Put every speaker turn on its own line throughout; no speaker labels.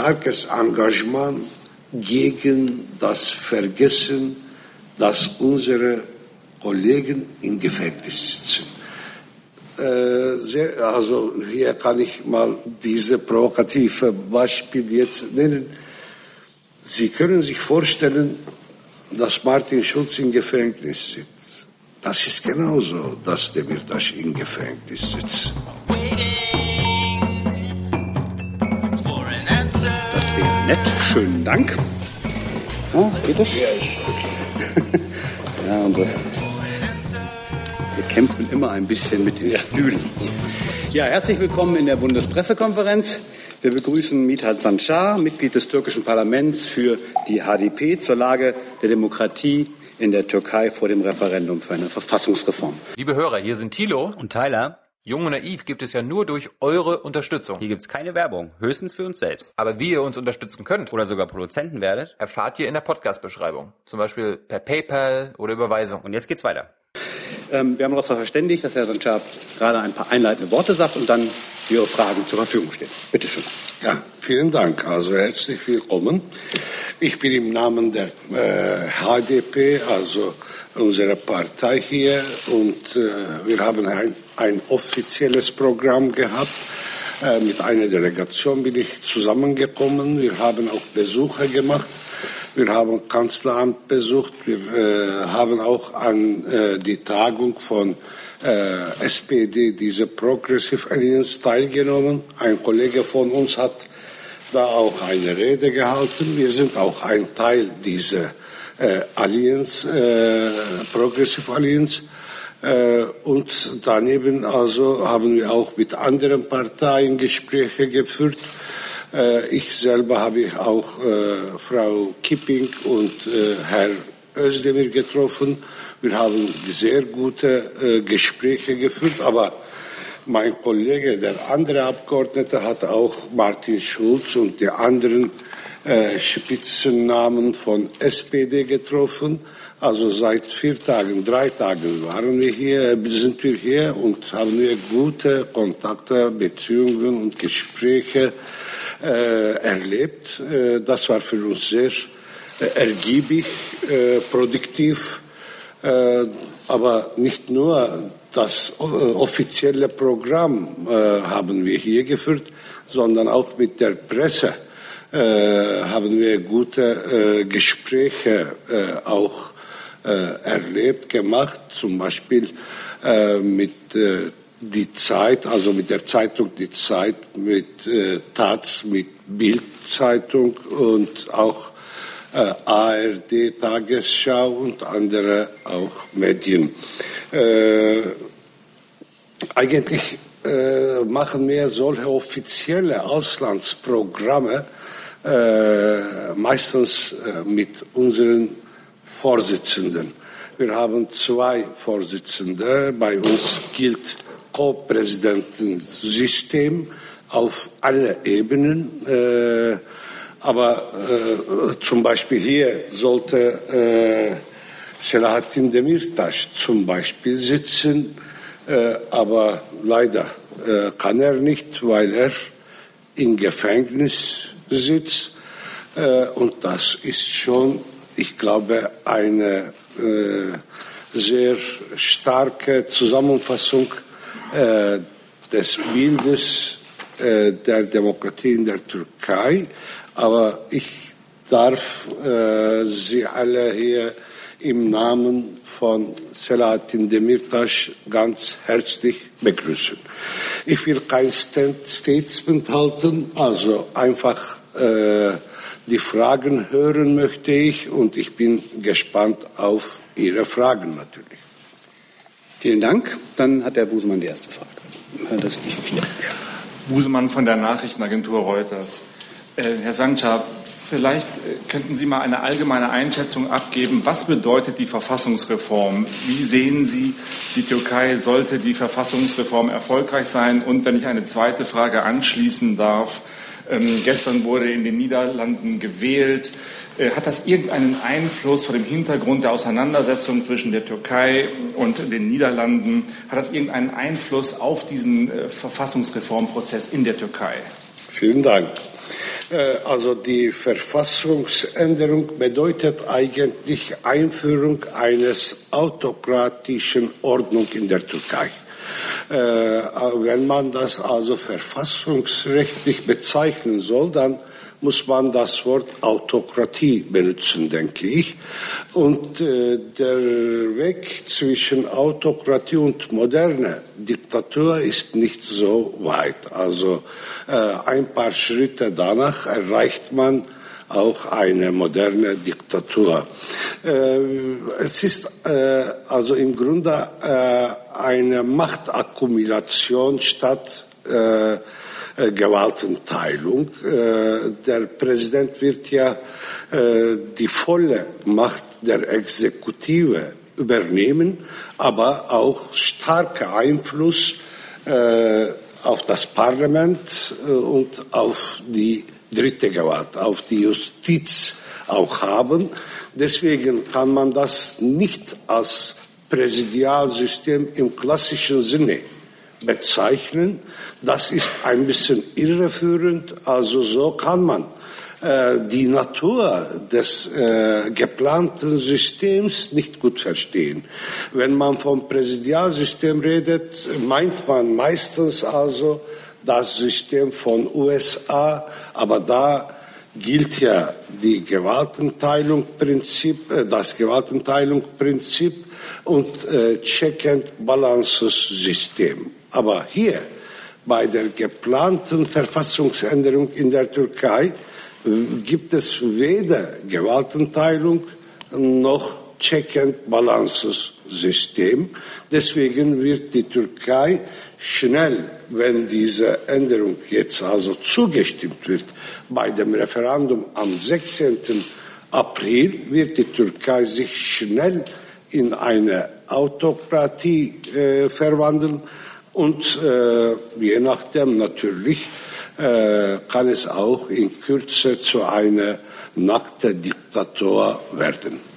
starkes Engagement gegen das Vergessen, dass unsere Kollegen im Gefängnis sitzen. Äh, sehr, also hier kann ich mal diese provokative Beispiel jetzt nennen. Sie können sich vorstellen, dass Martin Schulz im Gefängnis sitzt. Das ist genauso, dass Demirtas im Gefängnis sitzt.
Nett. Schönen Dank. Ja, geht das? Ja, ja unsere wir kämpfen immer ein bisschen mit den Stühlen. Ja, herzlich willkommen in der Bundespressekonferenz. Wir begrüßen Mithat Sancar, Mitglied des türkischen Parlaments für die HDP zur Lage der Demokratie in der Türkei vor dem Referendum für eine Verfassungsreform.
Liebe Hörer, hier sind Thilo und Tyler. Jung und naiv gibt es ja nur durch eure Unterstützung.
Hier gibt es keine Werbung, höchstens für uns selbst.
Aber wie ihr uns unterstützen könnt
oder sogar Produzenten werdet,
erfahrt ihr in der Podcast-Beschreibung. Zum Beispiel per PayPal oder Überweisung.
Und jetzt geht's weiter.
Ähm, wir haben uns darauf verständigt, dass Herr Sanchar gerade ein paar einleitende Worte sagt und dann Ihre Fragen zur Verfügung stehen. Bitte schön.
Ja, vielen Dank. Also herzlich willkommen. Ich bin im Namen der äh, HDP, also unserer Partei hier, und äh, wir haben ein, ein offizielles Programm gehabt. Äh, mit einer Delegation bin ich zusammengekommen. Wir haben auch Besuche gemacht wir haben Kanzleramt besucht. Wir äh, haben auch an äh, die Tagung von äh, SPD, diese Progressive Alliance, teilgenommen. Ein Kollege von uns hat da auch eine Rede gehalten. Wir sind auch ein Teil dieser Alliance, äh, Progressive Alliance. Äh, und daneben also haben wir auch mit anderen Parteien Gespräche geführt. Äh, ich selber habe auch äh, Frau Kipping und Herr Özdemir getroffen. Wir haben sehr gute Gespräche geführt, aber mein Kollege, der andere Abgeordnete, hat auch Martin Schulz und die anderen Spitzennamen von SPD getroffen. Also seit vier Tagen, drei Tagen waren wir hier, sind wir hier und haben wir gute Kontakte, Beziehungen und Gespräche äh, erlebt. Äh, das war für uns sehr äh, ergiebig, produktiv, aber nicht nur das offizielle Programm haben wir hier geführt, sondern auch mit der Presse haben wir gute Gespräche auch erlebt, gemacht, zum Beispiel mit die Zeit, also mit der Zeitung Die Zeit, mit äh, Taz, mit Bildzeitung und auch äh, ARD, Tagesschau und andere auch Medien. Äh, eigentlich äh, machen wir solche offizielle Auslandsprogramme äh, meistens äh, mit unseren Vorsitzenden. Wir haben zwei Vorsitzende. Bei uns gilt Co-Präsidentensystem auf alle Ebenen. Äh, aber äh, zum Beispiel hier sollte äh, Selahattin Demirtas zum Beispiel sitzen, äh, aber leider äh, kann er nicht, weil er im Gefängnis sitzt. Äh, und das ist schon, ich glaube, eine äh, sehr starke Zusammenfassung äh, des Bildes äh, der Demokratie in der Türkei. Aber ich darf äh, Sie alle hier im Namen von Selahattin Demirtas ganz herzlich begrüßen. Ich will kein Statement halten, also einfach äh, die Fragen hören möchte ich und ich bin gespannt auf Ihre Fragen natürlich.
Vielen Dank. Dann hat der Busemann die erste Frage. Das ist vier.
Busemann von der Nachrichtenagentur Reuters. Äh, Herr Sancha, vielleicht äh, könnten Sie mal eine allgemeine Einschätzung abgeben. Was bedeutet die Verfassungsreform? Wie sehen Sie, die Türkei sollte die Verfassungsreform erfolgreich sein? Und wenn ich eine zweite Frage anschließen darf, ähm, gestern wurde in den Niederlanden gewählt. Äh, hat das irgendeinen Einfluss vor dem Hintergrund der Auseinandersetzung zwischen der Türkei und den Niederlanden? Hat das irgendeinen Einfluss auf diesen äh, Verfassungsreformprozess in der Türkei?
Vielen Dank. Äh, also die Verfassungsänderung bedeutet eigentlich Einführung eines autokratischen Ordnung in der Türkei. Äh, wenn man das also verfassungsrechtlich bezeichnen soll, dann muss man das Wort Autokratie benutzen, denke ich. Und äh, der Weg zwischen Autokratie und moderne Diktatur ist nicht so weit. Also äh, ein paar Schritte danach erreicht man auch eine moderne Diktatur. Äh, es ist äh, also im Grunde äh, eine Machtakkumulation statt äh, Gewaltenteilung. Äh, der Präsident wird ja äh, die volle Macht der Exekutive übernehmen, aber auch starker Einfluss auf das Parlament und auf die dritte Gewalt, auf die Justiz auch haben. Deswegen kann man das nicht als Präsidialsystem im klassischen Sinne bezeichnen. Das ist ein bisschen irreführend. Also so kann man äh, die Natur des äh, geplanten Systems nicht gut verstehen. Wenn man vom Präsidialsystem redet, meint man meistens also das System von USA, aber da gilt ja die Gewaltenteilungprinzip, äh, das Gewaltenteilungprinzip und äh, Check and Balances System. Aber hier bei der geplanten Verfassungsänderung in der Türkei gibt es weder Gewaltenteilung noch Check and Balances System. Deswegen wird die Türkei schnell, wenn diese Änderung jetzt also zugestimmt wird, bei dem Referendum am 16. April wird die Türkei sich schnell in eine Autokratie äh, verwandeln und äh, je nachdem natürlich äh, kann es auch in Kürze zu einer nackten Diktatur werden.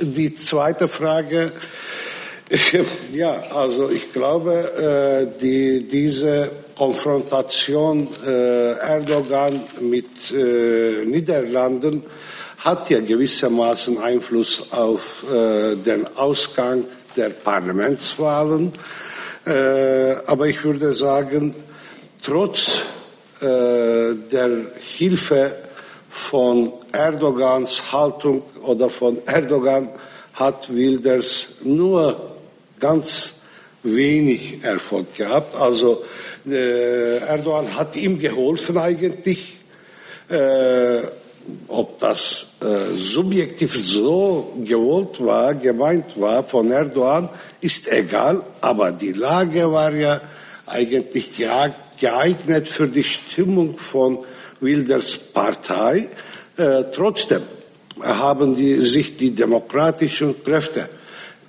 Die zweite Frage, ja, also ich glaube, äh, die, diese Konfrontation äh, Erdogan mit äh, Niederlanden hat ja gewissermaßen Einfluss auf den Ausgang der Parlamentswahlen. Aber ich würde sagen, trotz der Hilfe von Erdogans Haltung oder von Erdogan hat Wilders nur ganz wenig Erfolg gehabt. Also äh, Erdogan hat ihm geholfen eigentlich. Äh, ob das äh, subjektiv so gewollt war, gemeint war von Erdogan, ist egal. Aber die Lage war ja eigentlich geeignet für die Stimmung von Wilders Partei. Äh, trotzdem haben die, sich die demokratischen Kräfte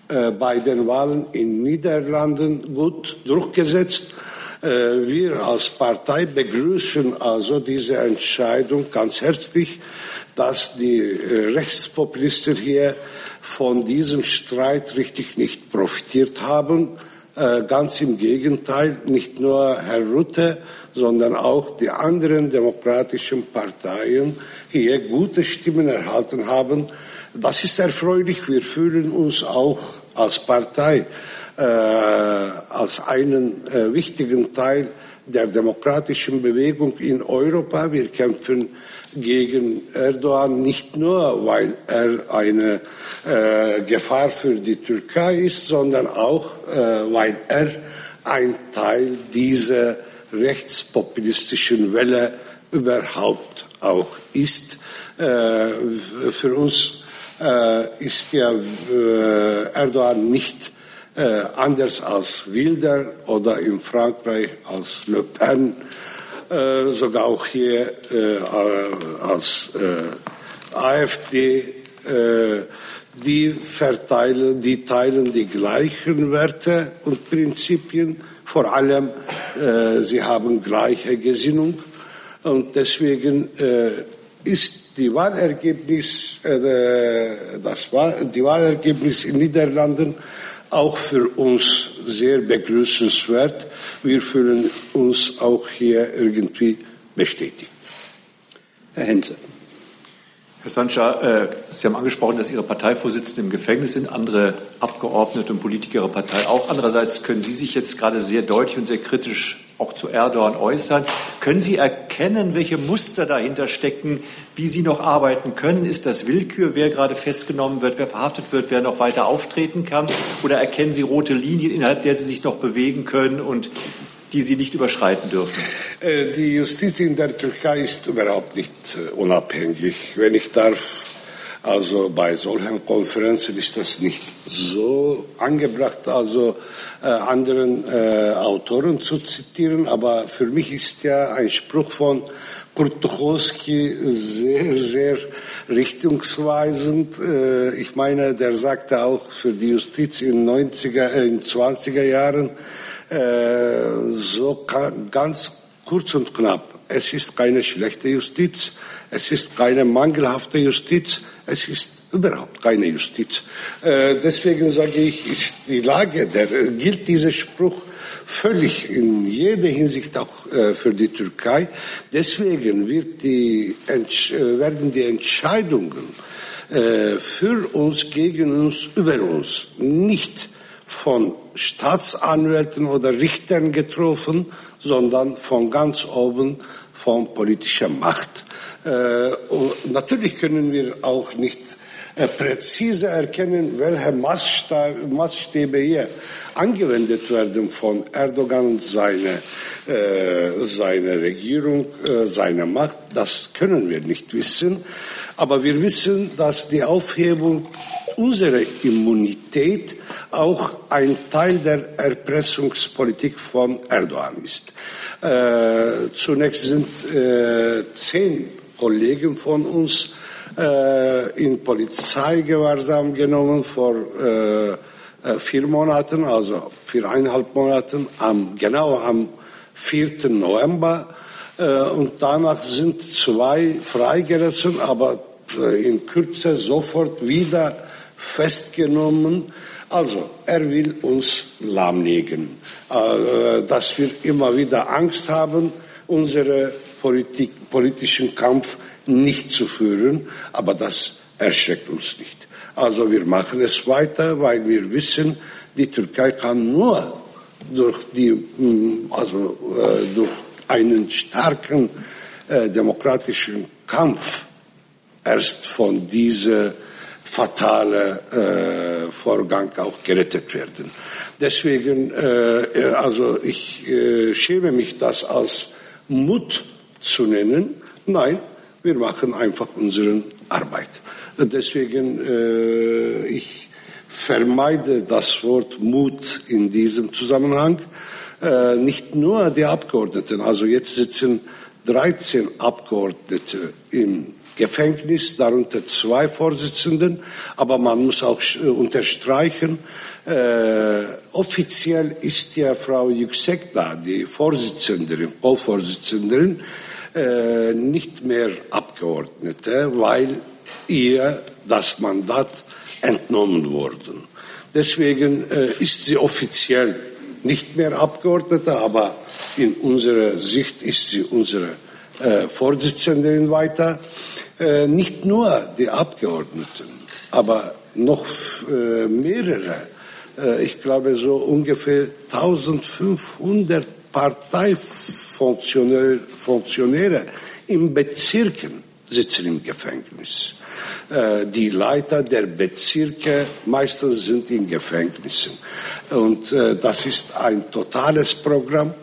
äh, bei den Wahlen in Niederlanden gut durchgesetzt. Äh, wir als Partei begrüßen also diese Entscheidung ganz herzlich, dass die äh, Rechtspopulisten hier von diesem Streit richtig nicht profitiert haben. Äh, ganz im Gegenteil, nicht nur Herr Rutte, sondern auch die anderen demokratischen Parteien hier gute Stimmen erhalten haben. Das ist erfreulich. Wir fühlen uns auch als Partei äh, als einen äh, wichtigen Teil der demokratischen Bewegung in Europa. Wir kämpfen gegen Erdogan nicht nur, weil er eine äh, Gefahr für die Türkei ist, sondern auch, äh, weil er ein Teil dieser rechtspopulistischen Welle überhaupt auch ist. Äh, für uns äh, ist ja äh, Erdogan nicht anders als Wilder oder in Frankreich als Le Pen, sogar auch hier als AfD, die verteilen, die teilen die gleichen Werte und Prinzipien. Vor allem, äh, sie haben gleiche Gesinnung und deswegen ist die Wahlergebnis, das Wahl, die Wahlergebnis in Niederlanden auch für uns sehr begrüßenswert. Wir fühlen uns auch hier irgendwie bestätigt.
Herr Henze.
Herr Sancha, äh, Sie haben angesprochen, dass Ihre Parteivorsitzende im Gefängnis sind, andere Abgeordnete und Politiker Ihrer Partei auch. Andererseits können Sie sich jetzt gerade sehr deutlich und sehr kritisch auch zu Erdogan äußern. Können Sie erkennen, welche Muster dahinter stecken, wie Sie noch arbeiten können? Ist das Willkür, wer gerade festgenommen wird, wer verhaftet wird, wer noch weiter auftreten kann? Oder erkennen Sie rote Linien, innerhalb der Sie sich noch bewegen können und die Sie nicht überschreiten dürfen?
Äh, die Justiz in der Türkei ist überhaupt nicht äh, unabhängig. Wenn ich darf, also bei solchen Konferenzen ist das nicht so angebracht, also äh, anderen äh, Autoren zu zitieren, aber für mich ist ja ein Spruch von Kurt Tucholsky sehr, sehr richtungsweisend. Äh, ich meine, der sagte auch für die Justiz in 90er, äh, in 20er Jahren, so ganz kurz und knapp. Es ist keine schlechte Justiz, es ist keine mangelhafte Justiz, es ist überhaupt keine Justiz. Äh, deswegen sage ich, ist die Lage, der, gilt dieser Spruch völlig in jeder Hinsicht auch äh, für die Türkei. Deswegen wird die, äh, werden die Entscheidungen äh, für uns, gegen uns, über uns nicht von Staatsanwälten oder Richtern getroffen, sondern von ganz oben von politischer Macht. Äh, natürlich können wir auch nicht äh, präzise erkennen, welche Maßstäbe hier angewendet werden von Erdogan und seine, äh, seine Regierung, äh, seine Macht. Das können wir nicht wissen. Aber wir wissen, dass die Aufhebung unserer Immunität auch ein Teil der Erpressungspolitik von Erdogan ist. Äh, zunächst sind äh, zehn Kollegen von uns äh, in Polizeigewahrsam genommen vor äh, äh, vier Monaten, also viereinhalb Monaten, am, genau am 4. November. Äh, und danach sind zwei freigelassen, aber in Kürze sofort wieder festgenommen. Also, er will uns lahmlegen, äh, dass wir immer wieder Angst haben, unseren Politik, politischen Kampf nicht zu führen, aber das erschreckt uns nicht. Also wir machen es weiter, weil wir wissen, die Türkei kann nur durch, die, mm, also, äh, durch einen starken äh, demokratischen Kampf erst von diesem fatale äh, Vorgang auch gerettet werden. Deswegen, äh, also ich äh, schäme mich, das als Mut zu nennen. Nein, wir machen einfach unsere Arbeit. Deswegen, äh, ich vermeide das Wort Mut in diesem Zusammenhang. Äh, nicht nur die Abgeordneten, also jetzt sitzen 13 Abgeordnete im Gefängnis, darunter zwei Vorsitzenden, aber man muss auch äh, unterstreichen, äh, offiziell ist ja Frau Yüksek da, die Vorsitzende, Co-Vorsitzende, äh, nicht mehr Abgeordnete, weil ihr das Mandat entnommen wurde. Deswegen äh, ist sie offiziell nicht mehr Abgeordnete, aber in unserer Sicht ist sie unsere äh, Vorsitzende weiter. Äh, nicht nur die Abgeordneten, aber noch äh, mehrere, äh, ich glaube so ungefähr 1500 Parteifunktionäre in Bezirken sitzen im Gefängnis. Äh, die Leiter der Bezirke meistens sind in Gefängnissen. Und äh, das ist ein totales Programm,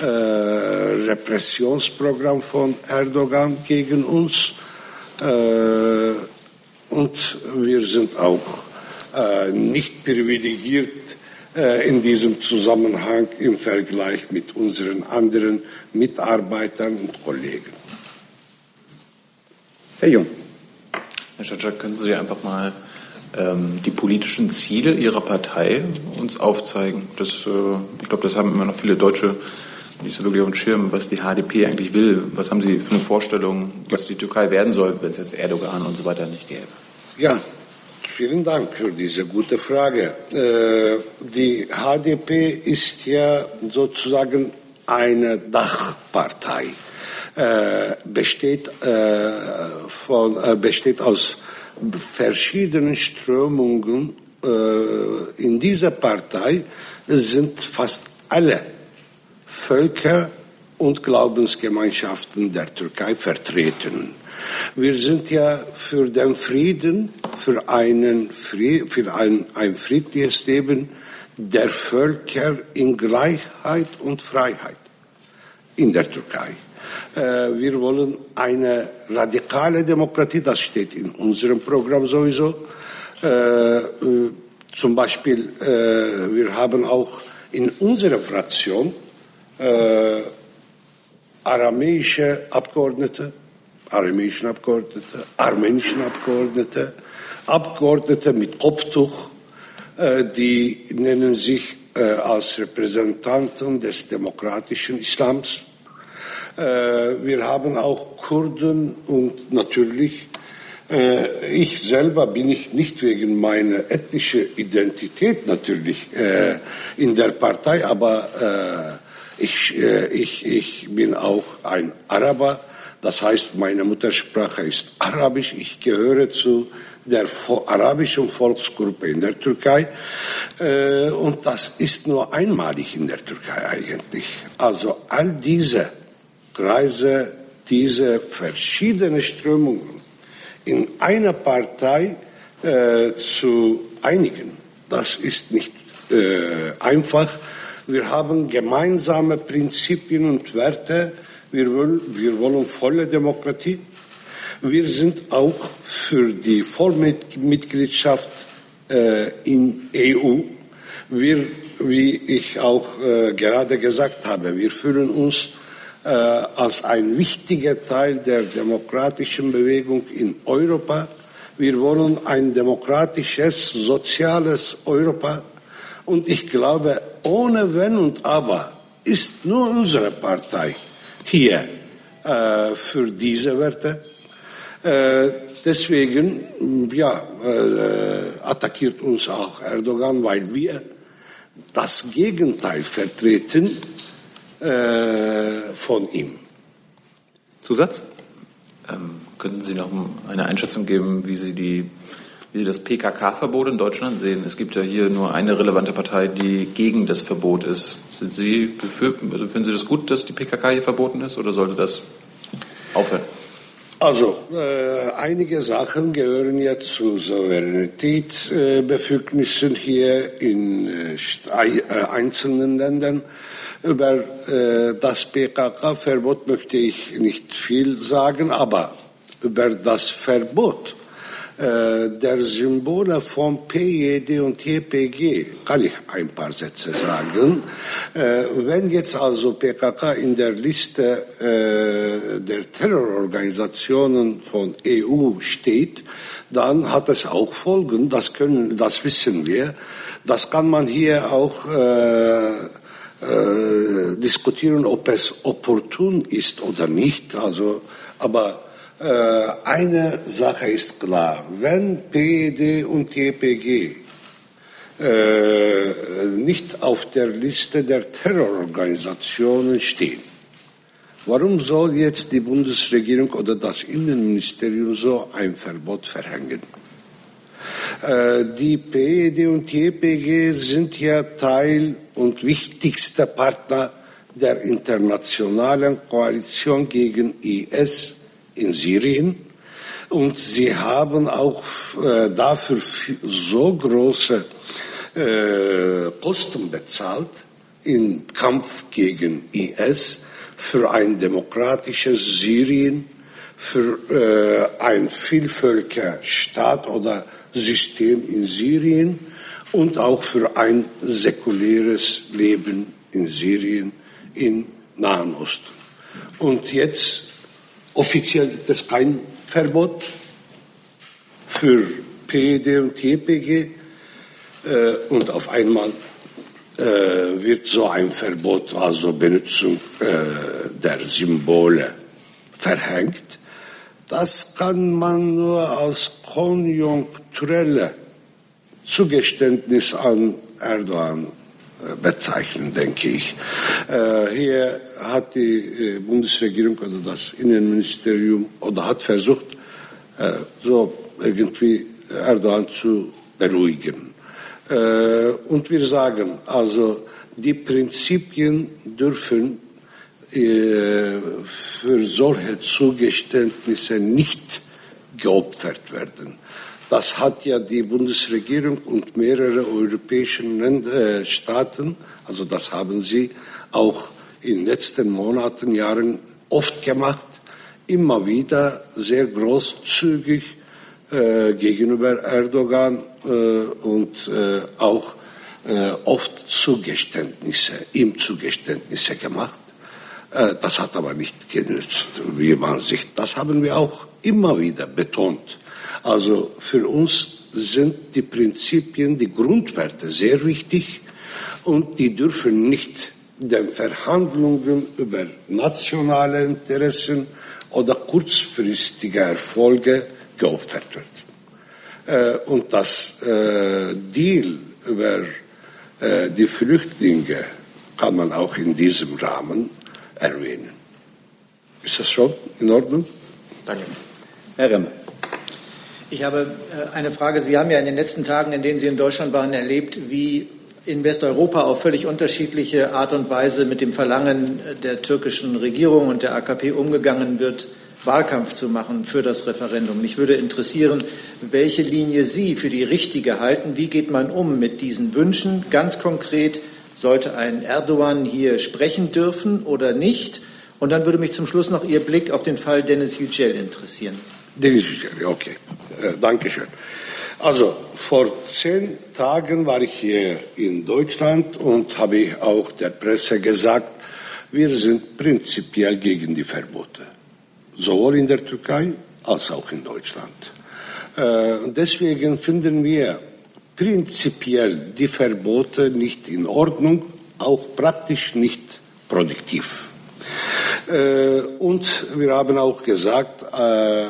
Repressionsprogramm von Erdogan gegen uns. Und wir sind auch nicht privilegiert äh, in diesem Zusammenhang im Vergleich mit unseren anderen Mitarbeitern und Kollegen.
Herr Jung.
Herr Schatschak, können Sie einfach mal ähm, die politischen Ziele Ihrer Partei uns aufzeigen? Das, äh, ich glaube, das haben immer noch viele Deutsche nicht so wirklich auf dem Schirm, was die HDP eigentlich will. Was haben Sie für eine Vorstellung, was die Türkei werden soll, wenn es jetzt Erdogan und so weiter nicht gäbe?
Ja, Vielen Dank für diese gute Frage. Äh, die HDP ist ja sozusagen eine Dachpartei. äh, besteht, äh, von, äh, besteht aus verschiedenen Strömungen. Äh, in dieser Partei sind fast alle Völker und Glaubensgemeinschaften der Türkei vertreten. Wir sind ja für den Frieden, für, einen, für ein, ein friedliches Leben der Völker in Gleichheit und Freiheit in der Türkei. Äh, wir wollen eine radikale Demokratie, das steht in unserem Programm sowieso. Äh, äh, zum Beispiel, wir haben auch in unserer Fraktion aramäische Abgeordnete, aramäischen Abgeordnete, armenischen Abgeordnete, Abgeordnete mit Kopftuch, die nennen sich als Repräsentanten des demokratischen Islams. Äh, wir haben auch Kurden und natürlich äh, ich selber bin ich nicht wegen meiner ethnischen Identität natürlich äh, in der Partei, aber ich, ich, ich bin auch ein Araber. Das heißt, meine Muttersprache ist Arabisch. Ich gehöre zu der arabischen Volksgruppe in der Türkei. und das ist nur einmalig in der Türkei eigentlich. Also all diese Kreise diese verschiedenen Strömungen in einer Partei äh, zu einigen. Das ist nicht äh, einfach. Wir haben gemeinsame Prinzipien und Werte. Wir wollen, wir wollen volle Demokratie. Wir sind auch für die Vollmitgliedschaft äh, in EU. Wir, wie ich auch äh, gerade gesagt habe, wir fühlen uns äh, als ein wichtiger Teil der demokratischen Bewegung in Europa. Wir wollen ein demokratisches, soziales Europa. Und ich glaube, ohne Wenn und Aber ist nur unsere Partei hier äh, für diese Werte. Äh, deswegen ja, äh, attackiert uns auch Erdogan, weil wir das Gegenteil vertreten äh, von ihm.
Zusatz? Ähm, könnten Sie noch eine Einschätzung geben, wie Sie, die, wie Sie das PKK-Verbot in Deutschland sehen? Es gibt ja hier nur eine relevante Partei, die gegen das Verbot ist. Sind Sie befürchten, also finden Sie das gut, dass die PKK hier verboten ist, oder sollte das aufhören?
Also, äh, einige Sachen gehören ja zu Souveränitätsbefugnissen äh, hier in äh, äh einzelnen Ländern. Über äh, das PKK-Verbot möchte ich nicht viel sagen, aber über das Verbot der Symbole von PJD und JPG kann ich ein paar Sätze sagen. Äh, wenn jetzt also PKK in der Liste äh, der Terrororganisationen von EU steht, dann hat es auch Folgen. Das können, das wissen wir. Das kann man hier auch äh, äh, diskutieren, ob es opportun ist oder nicht. Also, aber äh, eine Sache ist klar: Wenn PED und JPG äh, nicht auf der Liste der Terrororganisationen stehen, warum soll jetzt die Bundesregierung oder das Innenministerium so ein Verbot verhängen? Äh, die PED und JPG sind ja Teil und wichtigster Partner der internationalen Koalition gegen IS in Syrien. Und sie haben auch äh, dafür so große äh, Kosten bezahlt im Kampf gegen IS für ein demokratisches Syrien, für äh, ein Vielvölkerstaat oder System in Syrien und auch für ein säkuläres Leben in Syrien, im Nahen Osten. Und jetzt offiziell gibt es kein Verbot für PED und TPG äh, und auf einmal äh, wird so ein Verbot, also Benutzung äh, der Symbole verhängt. Das kann man nur als konjunkturelle Zugeständnis an Erdogan bezeichnen, denke ich. Hier hat die Bundesregierung oder das Innenministerium oder hat versucht, so irgendwie Erdogan zu beruhigen. Und wir sagen, also die Prinzipien dürfen für solche Zugeständnisse nicht geopfert werden. Das hat ja die Bundesregierung und mehrere europäische Länder, Staaten, also das haben sie auch in den letzten Monaten, Jahren oft gemacht, immer wieder sehr großzügig äh, gegenüber Erdogan äh, und äh, auch äh, oft Zugeständnisse, ihm Zugeständnisse gemacht. Äh, das hat aber nicht genützt, wie man sich, das haben wir auch immer wieder betont. Also für uns sind die Prinzipien, die Grundwerte sehr wichtig und die dürfen nicht den Verhandlungen über nationale Interessen oder kurzfristige Erfolge geopfert werden. Äh, und das äh, Deal über äh, die Flüchtlinge kann man auch in diesem Rahmen erwähnen. Ist das schon in Ordnung?
Danke.
Herr Remme.
Ich habe eine Frage. Sie haben ja in den letzten Tagen, in denen Sie in Deutschland waren, erlebt, wie in Westeuropa auf völlig unterschiedliche Art und Weise mit dem Verlangen der türkischen Regierung und der AKP umgegangen wird, Wahlkampf zu machen für das Referendum. Mich würde interessieren, welche Linie Sie für die richtige halten. Wie geht man um mit diesen Wünschen? Ganz konkret, sollte ein Erdogan hier sprechen dürfen oder nicht? Und dann würde mich zum Schluss noch Ihr Blick auf den Fall Dennis Yücel interessieren.
Yücel, okay. Äh, Dankeschön. Also vor zehn Tagen war ich hier in Deutschland und habe auch der Presse gesagt, wir sind prinzipiell gegen die Verbote sowohl in der Türkei als auch in Deutschland. Äh, deswegen finden wir prinzipiell die Verbote nicht in Ordnung, auch praktisch nicht produktiv. Äh, und wir haben auch gesagt, äh,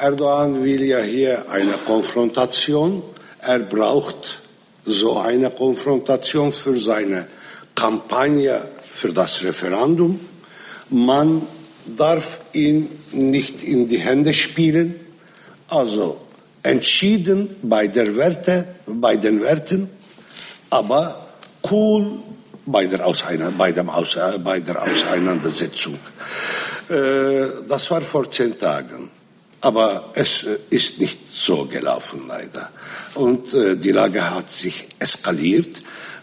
Erdogan will ja hier eine Konfrontation. Er braucht so eine Konfrontation für seine Kampagne für das Referendum. Man darf ihn nicht in die Hände spielen. Also entschieden bei der Werte, bei den Werten, aber cool bei der, Auseinander, bei dem Aus, bei der Auseinandersetzung. Äh, das war vor zehn Tagen. Aber es ist nicht so gelaufen, leider. Und äh, die Lage hat sich eskaliert.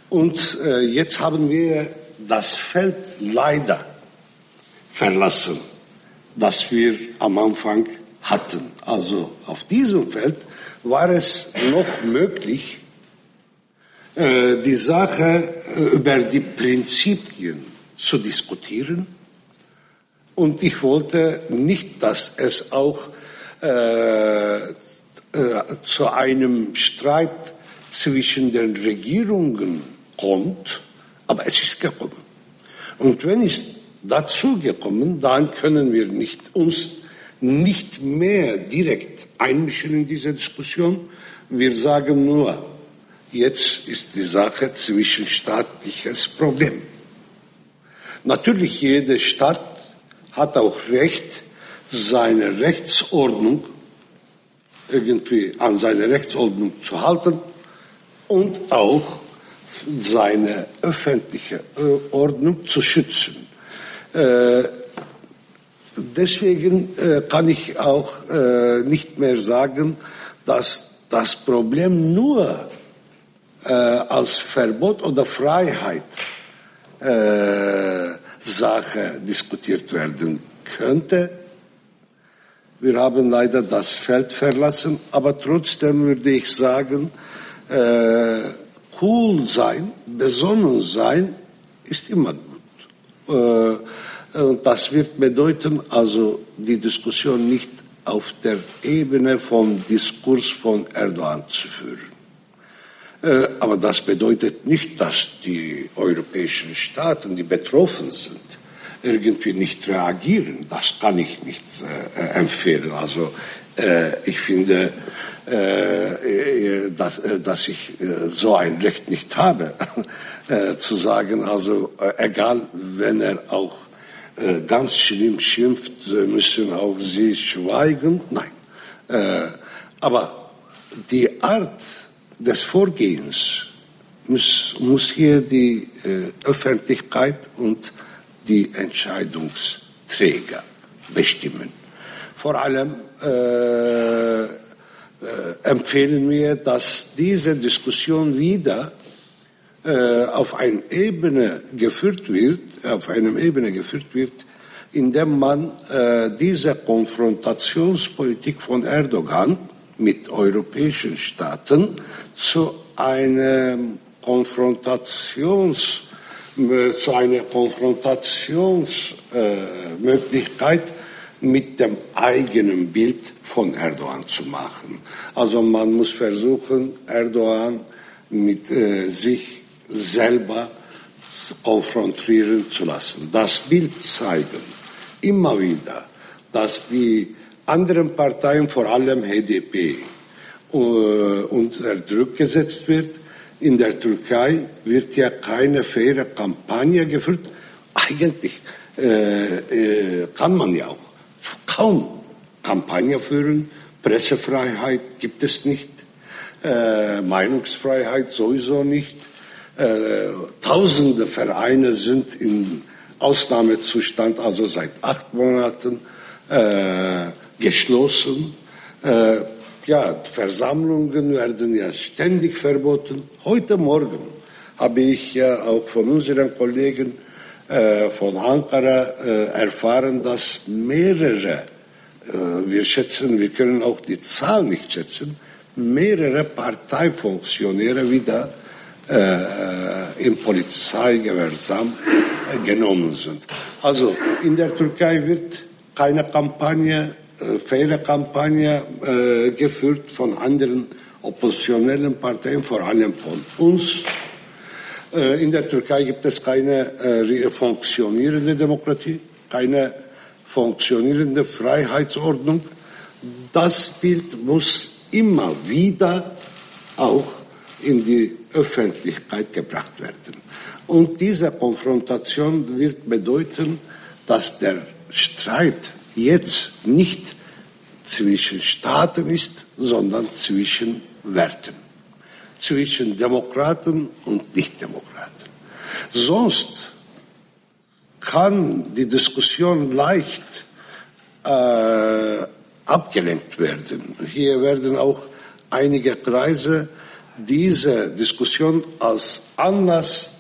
Und äh, jetzt haben wir das Feld leider verlassen, das wir am Anfang hatten. Also auf diesem Feld war es noch möglich, äh, die Sache äh, über die Prinzipien zu diskutieren. Und ich wollte nicht, dass es auch äh, äh, zu einem Streit zwischen den Regierungen kommt, aber es ist gekommen. Und wenn es dazu gekommen, dann können wir nicht, uns nicht mehr direkt einmischen in diese Diskussion. Wir sagen nur, jetzt ist die Sache zwischenstaatliches Problem. Natürlich, jede Stadt hat auch Recht, seine Rechtsordnung irgendwie an seine Rechtsordnung zu halten und auch seine öffentliche Ordnung zu schützen. Äh, deswegen äh, kann ich auch äh, nicht mehr sagen, dass das Problem nur als Verbot oder Freiheit Sache diskutiert werden könnte. Wir haben leider das Feld verlassen, aber trotzdem würde ich sagen, äh, cool sein, besonnen sein, ist immer gut. Äh, das wird bedeuten, also die Diskussion nicht auf der Ebene vom Diskurs von Erdogan zu führen. Äh, aber das bedeutet nicht, dass die europäischen Staaten, die betroffen sind, irgendwie nicht reagieren. Das kann ich nicht äh, empfehlen. Also Äh, ich finde, äh, dass, äh, dass ich äh, so ein Recht nicht habe, äh, zu sagen, also egal, wenn er auch ganz schlimm schimpft, müssen auch Sie schweigen. Nein. aber die Art des Vorgehens muss, muss hier die Öffentlichkeit und die Entscheidungsträger bestimmen. Vor allem äh, äh, empfehlen wir, dass diese Diskussion wieder äh, auf eine Ebene geführt wird, auf einem Ebene geführt wird, indem man äh, diese Konfrontationspolitik von Erdogan mit europäischen Staaten zu einer Konfrontations zu einer Konfrontationsmöglichkeit äh, mit dem eigenen Bild von Erdogan zu machen. Also man muss versuchen, Erdogan mit äh, sich selber konfrontieren zu lassen. Das Bild zeigen immer wieder, dass die anderen Parteien, vor allem HDP, äh, unter Druck gesetzt wird. In der Türkei wird ja keine faire Kampagne geführt. Eigentlich äh, äh, kann man ja auch kaum Kampagne führen. Pressefreiheit gibt es nicht, äh, Meinungsfreiheit sowieso nicht. Äh, tausende Vereine sind in Ausnahmezustand, also seit acht Monaten äh, geschlossen. Äh, ja, Versammlungen werden ja ständig verboten. Heute Morgen habe ich ja auch von unseren Kollegen äh, von Ankara äh, erfahren, dass mehrere, äh, wir schätzen, wir können auch die Zahl nicht schätzen, mehrere Parteifunktionäre wieder im Polizeigewahrsam genommen sind. Also in der Türkei wird keine Kampagne, faire Kampagne geführt von anderen oppositionellen Parteien, vor allem von uns äh, in der Türkei gibt es keine äh, funktionierende Demokratie, keine funktionierende Freiheitsordnung. Das Bild muss immer wieder auch in die Öffentlichkeit gebracht werden. Und diese Konfrontation wird bedeuten, dass der Streit jetzt nicht zwischen Staaten ist, sondern zwischen Werten zwischen Demokraten und Nichtdemokraten. Sonst kann die Diskussion leicht äh, abgelenkt werden. Hier werden auch einige Kreise diese Diskussion als Anlass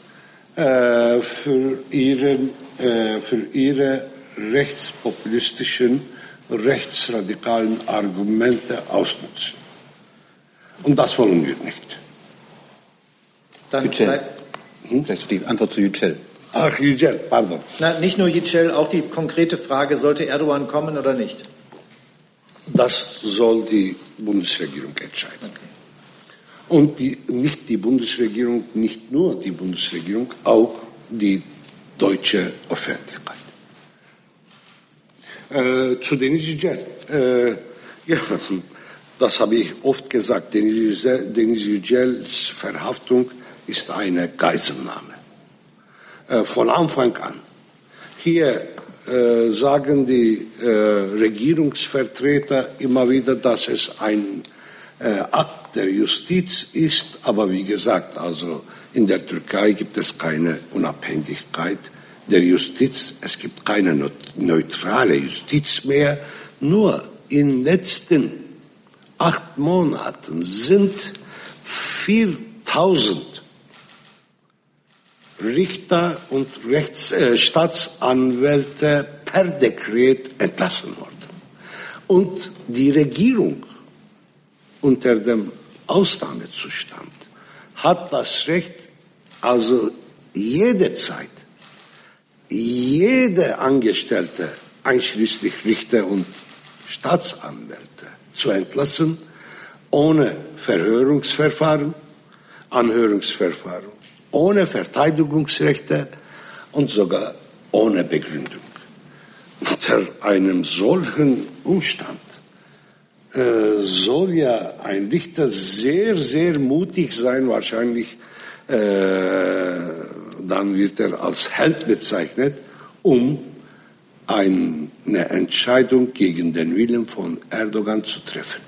äh, für, ihren, äh, für ihre rechtspopulistischen, rechtsradikalen Argumente ausnutzen. Und das wollen wir nicht.
Dann Yücel. Hm? Vielleicht die Antwort zu Yücel.
Ach, Yücel, pardon.
Na, nicht nur Yücel, auch die konkrete Frage, sollte Erdogan kommen oder nicht?
Das soll die Bundesregierung entscheiden. Okay. Und die, nicht die Bundesregierung, nicht nur die Bundesregierung, auch die deutsche Öffentlichkeit. Äh, zu Denis Yücel. Äh, ja, das habe ich oft gesagt. Denis Yücels Verhaftung ist eine Geiselnahme. Äh, von Anfang an. Hier äh, sagen die äh, Regierungsvertreter immer wieder, dass es ein äh, Akt der Justiz ist, aber wie gesagt, also in der Türkei gibt es keine Unabhängigkeit der Justiz, es gibt keine neutrale Justiz mehr, nur in den letzten acht Monaten sind 4000 Richter und Rechts, äh, Staatsanwälte per Dekret entlassen worden. Und die Regierung unter dem Ausnahmezustand hat das Recht, also jede Zeit, jede Angestellte, einschließlich Richter und Staatsanwälte, zu entlassen, ohne Verhörungsverfahren, Anhörungsverfahren ohne Verteidigungsrechte und sogar ohne Begründung. Unter einem solchen Umstand äh, soll ja ein Richter sehr, sehr mutig sein, wahrscheinlich äh, dann wird er als Held bezeichnet, um eine Entscheidung gegen den Willen von Erdogan zu treffen.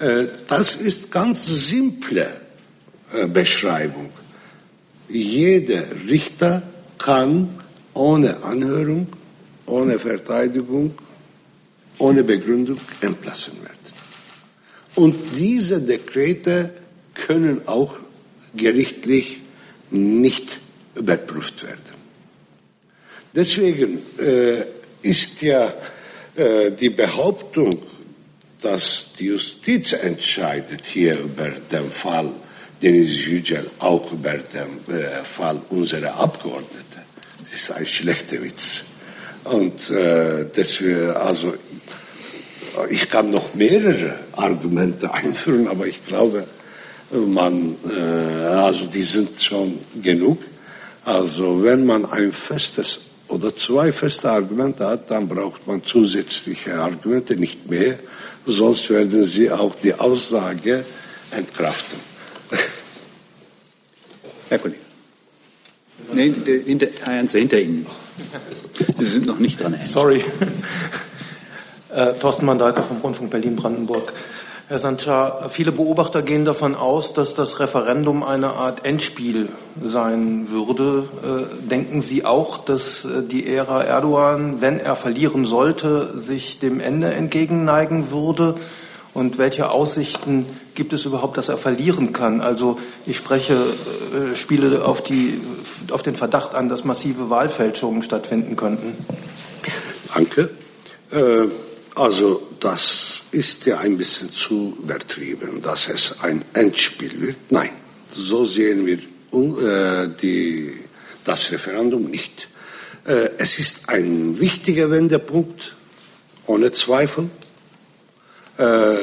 Äh, das ist ganz simple äh, Beschreibung. Jeder Richter kann ohne Anhörung, ohne Verteidigung ohne Begründung entlassen werden. Und diese Dekrete können auch gerichtlich nicht überprüft werden. Deswegen äh, ist ja äh, die Behauptung, dass die Justiz entscheidet hier über den Fall Deniz Yücel, auch über den äh, Fall unserer Abgeordneten, das ist ein schlechter Witz. Und äh, deswegen, also ich kann noch mehrere Argumente einführen, aber ich glaube, man, äh, also die sind schon genug. Also wenn man ein festes oder zwei feste Argumente hat, dann braucht man zusätzliche Argumente, nicht mehr, sonst werden sie auch die Aussage entkraften.
Herr Kollege. Nee, hinter, Herr Ernst, hinter Ihnen. Sie sind noch nicht dran.
Sorry. Äh, Thorsten Mandalka vom Rundfunk Berlin-Brandenburg. Herr Sanchar, viele Beobachter gehen davon aus, dass das Referendum eine Art Endspiel sein würde. Äh, denken Sie auch, dass äh, die Ära Erdogan, wenn er verlieren sollte, sich dem Ende entgegenneigen würde? Und welche Aussichten gibt es überhaupt, dass er verlieren kann? Also ich spreche, äh, spiele auf, die, auf den Verdacht an, dass massive Wahlfälschungen stattfinden könnten.
Danke. Äh, also das ist ja ein bisschen zu übertrieben, dass es ein Endspiel wird. Nein, so sehen wir äh, die, das Referendum nicht. Äh, es ist ein wichtiger Wendepunkt, ohne Zweifel. Äh,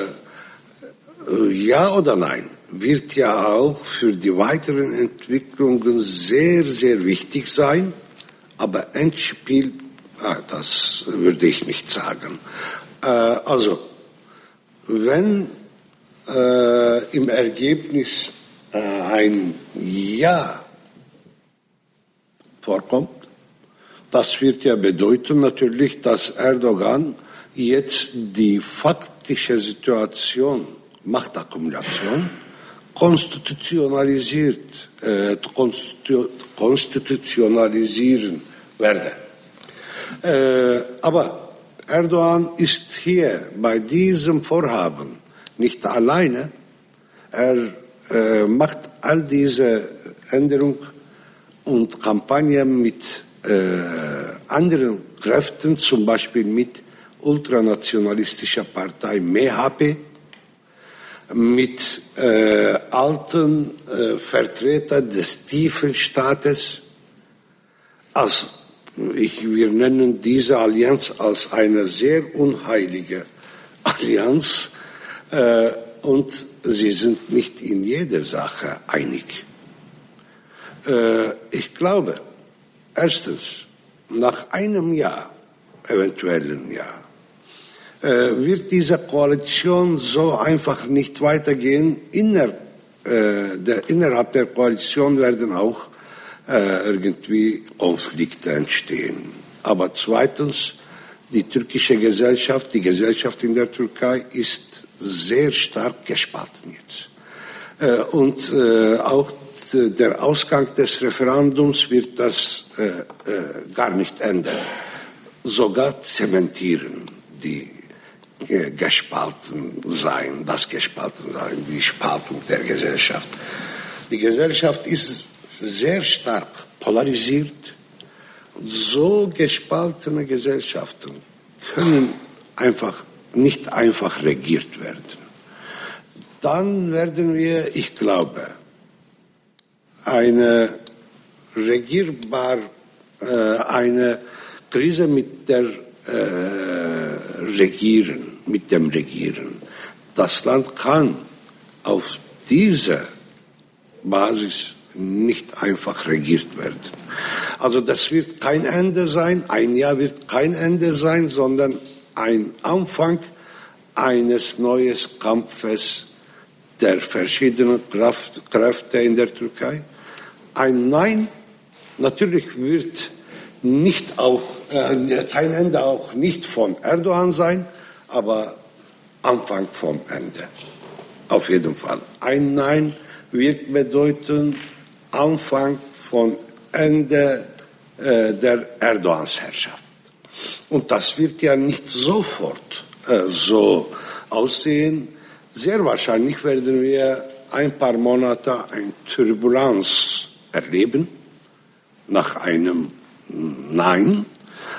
ja oder nein, wird ja auch für die weiteren Entwicklungen sehr, sehr wichtig sein. Aber Endspiel, ah, das würde ich nicht sagen. Äh, also, wenn äh, im Ergebnis äh, ein Ja vorkommt, das wird ja bedeuten natürlich, dass Erdogan jetzt die faktische Situation, Machtakkumulation, konstitutionalisiert, äh, konstitu konstitutionalisieren werde. Äh, aber Erdogan ist hier bei diesem Vorhaben nicht alleine. Er äh, macht all diese Änderungen und Kampagnen mit äh, anderen Kräften, zum Beispiel mit ultranationalistischer Partei MHP, mit äh, alten äh, Vertretern des tiefen Staates, also ich, wir nennen diese Allianz als eine sehr unheilige Allianz äh, und sie sind nicht in jeder Sache einig. Äh, ich glaube, erstens, nach einem Jahr, eventuellen Jahr, äh, wird diese Koalition so einfach nicht weitergehen. Inner, äh, der, innerhalb der Koalition werden auch äh, irgendwie Konflikte entstehen. Aber zweitens, die türkische Gesellschaft, die Gesellschaft in der Türkei ist sehr stark gespalten jetzt. Äh, und äh, auch der Ausgang des Referendums wird das äh, äh, gar nicht ändern, sogar zementieren die äh, gespalten sein, das gespalten sein, die Spaltung der Gesellschaft. Die Gesellschaft ist sehr stark polarisiert. So gespaltene Gesellschaften können einfach nicht einfach regiert werden. Dann werden wir, ich glaube, eine regierbar, äh, eine Krise mit der äh, Regieren, mit dem Regieren. Das Land kann auf dieser Basis nicht einfach regiert werden. Also das wird kein Ende sein, ein Jahr wird kein Ende sein, sondern ein Anfang eines neuen Kampfes der verschiedenen Kraft, Kräfte in der Türkei. Ein Nein natürlich wird nicht auch, äh, kein Ende auch nicht von Erdogan sein, aber Anfang vom Ende. Auf jeden Fall. Ein Nein wird bedeuten Anfang von Ende äh, der Erdogans Herrschaft. Und das wird ja nicht sofort äh, so aussehen. Sehr wahrscheinlich werden wir ein paar Monate eine Turbulenz erleben nach einem Nein.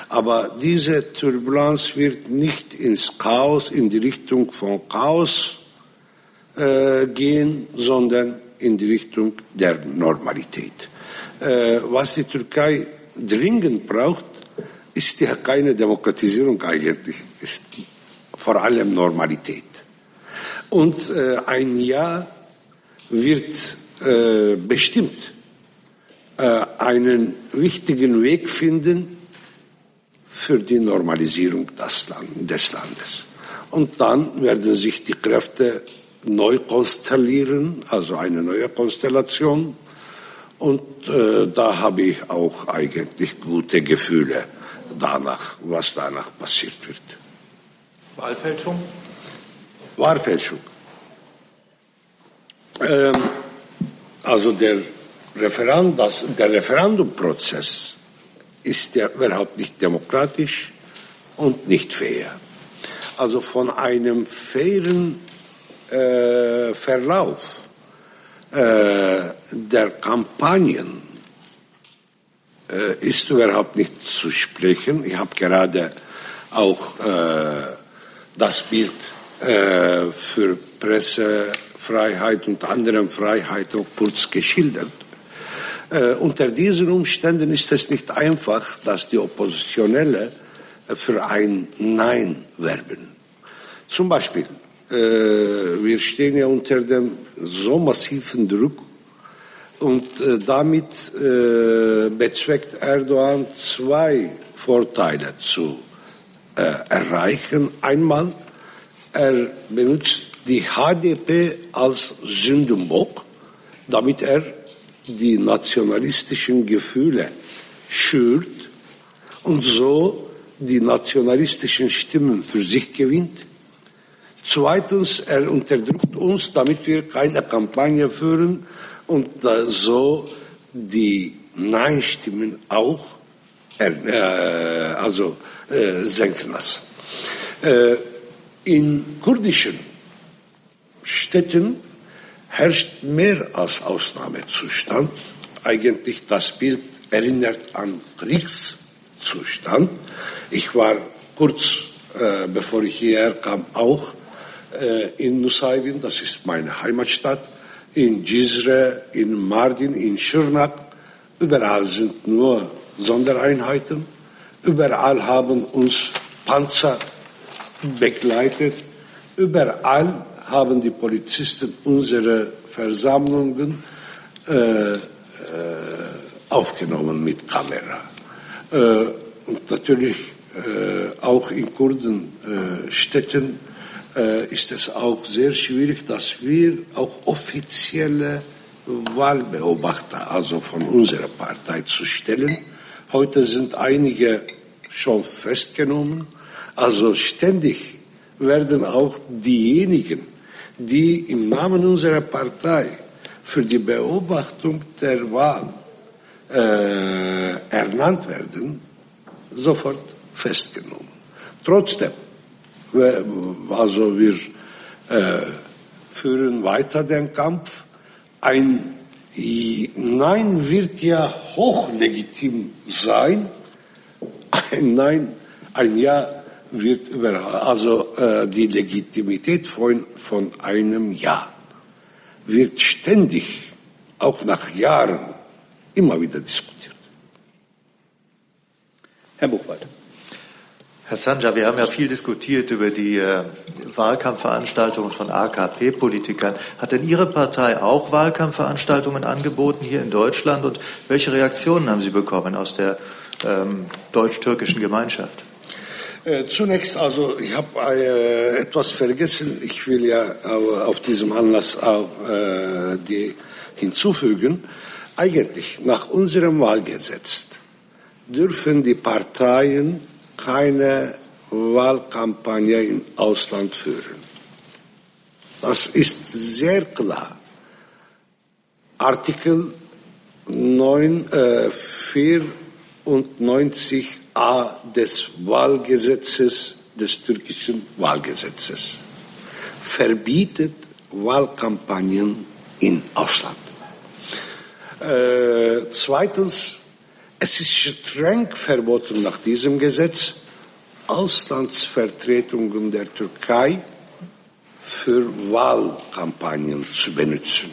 Aber diese Turbulenz wird nicht ins Chaos, in die Richtung von Chaos äh, gehen, sondern in die Richtung der Normalität. Äh, was die Türkei dringend braucht, ist ja keine Demokratisierung eigentlich, ist vor allem Normalität. Und äh, ein Jahr wird äh, bestimmt äh, einen wichtigen Weg finden für die Normalisierung des, Land, des Landes. Und dann werden sich die Kräfte neu konstellieren, also eine neue Konstellation. Und äh, da habe ich auch eigentlich gute Gefühle danach, was danach passiert wird.
Wahlfälschung?
Wahlfälschung. Ähm, also der, Referend, das, der Referendumprozess ist ja überhaupt nicht demokratisch und nicht fair. Also von einem fairen äh, Verlauf äh, der Kampagnen äh, ist überhaupt nicht zu sprechen. Ich habe gerade auch äh, das Bild äh, für Pressefreiheit und andere Freiheiten kurz geschildert. Äh, unter diesen Umständen ist es nicht einfach, dass die Oppositionelle für ein Nein werben. Zum Beispiel, wir stehen ja unter dem so massiven Druck und äh, damit äh, bezweckt Erdogan zwei Vorteile zu äh, erreichen. Einmal, er benutzt die HDP als Sündenbock, damit er die nationalistischen Gefühle schürt und so die nationalistischen Stimmen für sich gewinnt. Zweitens, er unterdrückt uns, damit wir keine Kampagne führen und so die Nein-Stimmen auch äh, also, äh, senken lassen. Äh, in kurdischen Städten herrscht mehr als Ausnahmezustand. Eigentlich das Bild erinnert an Kriegszustand. Ich war kurz äh, bevor ich hierher kam auch in Nusaybin, das ist meine Heimatstadt, in Cizre, in Mardin, in Schirnak. Überall sind nur Sondereinheiten. Überall haben uns Panzer begleitet. Überall haben die Polizisten unsere Versammlungen äh, äh, aufgenommen mit Kamera. Äh, und natürlich äh, auch in Kurdenstädten äh, ist es auch sehr schwierig, dass wir auch offizielle Wahlbeobachter, also von unserer Partei zu stellen. Heute sind einige schon festgenommen. Also ständig werden auch diejenigen, die im Namen unserer Partei für die Beobachtung der Wahl äh, ernannt werden, sofort festgenommen. Trotzdem, also wir äh, führen weiter den Kampf. Ein Nein wird ja hochlegitim sein. Ein Nein, ein Ja wird überall, also äh, die Legitimität von, von einem Ja wird ständig, auch nach Jahren, immer wieder diskutiert.
Herr Buchwald.
Herr Sanja, wir haben ja viel diskutiert über die äh, Wahlkampfveranstaltungen von AKP-Politikern. Hat denn Ihre Partei auch Wahlkampfveranstaltungen angeboten hier in Deutschland? Und welche Reaktionen haben Sie bekommen aus der ähm, deutsch-türkischen Gemeinschaft?
Äh, zunächst, also ich habe äh, etwas vergessen. Ich will ja auf diesem Anlass auch äh, die hinzufügen. Eigentlich nach unserem Wahlgesetz dürfen die Parteien keine Wahlkampagne im Ausland führen. Das ist sehr klar. Artikel 9, äh, 94a des Wahlgesetzes, des türkischen Wahlgesetzes, verbietet Wahlkampagnen im Ausland. Äh, zweitens, es ist streng verboten nach diesem Gesetz, Auslandsvertretungen der Türkei für Wahlkampagnen zu benutzen.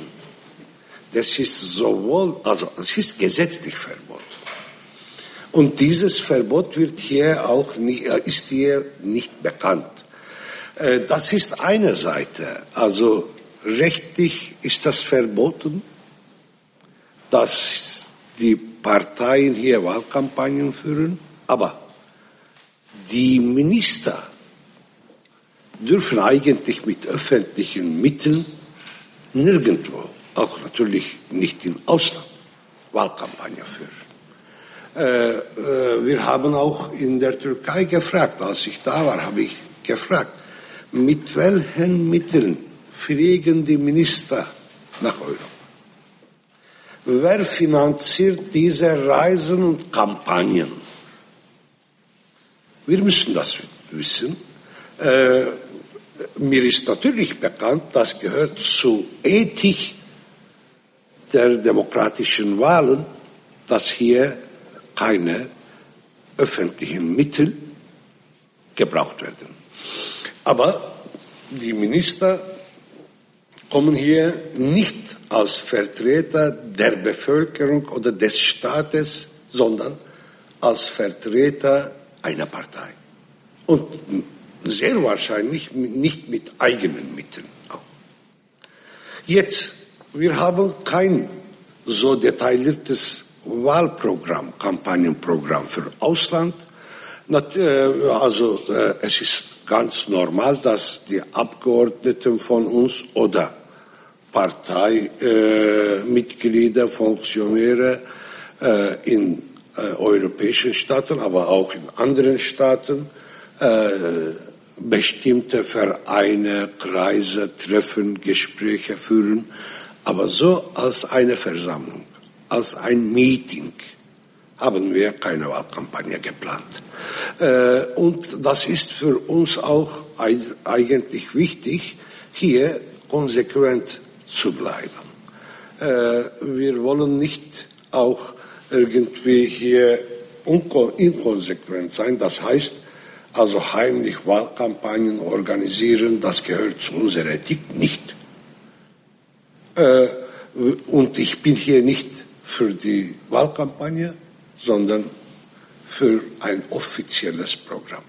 Das ist sowohl, also es ist gesetzlich verboten. Und dieses Verbot wird hier auch nicht, äh, ist hier nicht bekannt. Äh, das ist eine Seite. Also rechtlich ist das verboten, dass die Parteien hier Wahlkampagnen führen, aber die Minister dürfen eigentlich mit öffentlichen Mitteln nirgendwo, auch natürlich nicht im Ausland, Wahlkampagne führen. Äh, äh, wir haben auch in der Türkei gefragt, als ich da war, habe ich gefragt, mit welchen Mitteln fliegen die Minister nach Europa? Wer finanziert diese Reisen und Kampagnen? Wir müssen das wissen. Äh, mir ist natürlich bekannt, das gehört zur Ethik der demokratischen Wahlen, dass hier keine öffentlichen Mittel gebraucht werden. Aber die Minister kommen hier nicht als Vertreter der Bevölkerung oder des Staates, sondern als Vertreter einer Partei. Und sehr wahrscheinlich nicht mit eigenen Mitteln. Jetzt, wir haben kein so detailliertes Wahlprogramm, Kampagnenprogramm für Ausland. Äh, also äh, es ist ganz normal, dass die Abgeordneten von uns oder Parteimitglieder, Funktionäre äh, in europäischen Staaten, aber auch in anderen Staaten bestimmte Vereine, Kreise, Treffen, Gespräche führen, aber so als eine Versammlung als ein Meeting haben wir keine Wahlkampagne geplant. Äh, und das ist für uns auch eigentlich wichtig, hier konsequent zu bleiben. Äh, wir wollen nicht auch irgendwie hier inkonsequent sein. Das heißt, also heimlich Wahlkampagnen organisieren, das gehört zu unserer Ethik nicht. Äh, und ich bin hier nicht für die Wahlkampagne, sondern für ein offizielles Programm.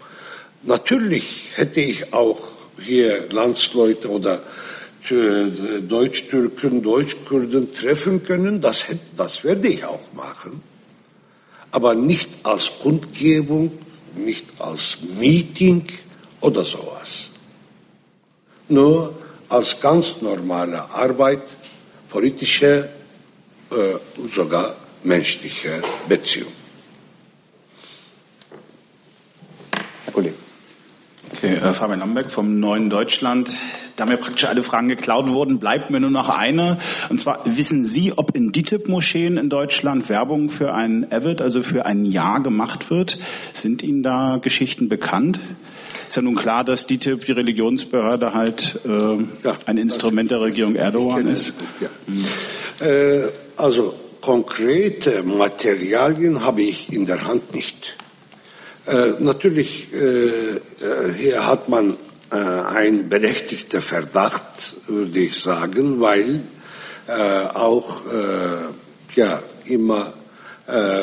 Natürlich hätte ich auch hier Landsleute oder Deutsch-Türken, Deutsch-Kurden treffen können. Das, das werde ich auch machen. Aber nicht als Kundgebung, nicht als Meeting oder sowas. Nur als ganz normale Arbeit, politische äh, sogar menschliche Beziehung.
Herr Kollege. Okay, äh, Fabian Lamberg vom Neuen Deutschland. Da mir praktisch alle Fragen geklaut wurden, bleibt mir nur noch eine. Und zwar, wissen Sie, ob in DITIB-Moscheen in Deutschland Werbung für ein Avid, also für ein Jahr gemacht wird? Sind Ihnen da Geschichten bekannt? Ist ja nun klar, dass DITIB, die Religionsbehörde, halt äh, ja, ein Instrument der Regierung Erdogan ist. Ja.
mhm. äh, also konkrete Materialien habe ich in der Hand nicht. Äh, natürlich, äh, äh hier hat man äh, einen berechtigten Verdacht, würde ich sagen, weil äh, auch äh, ja, immer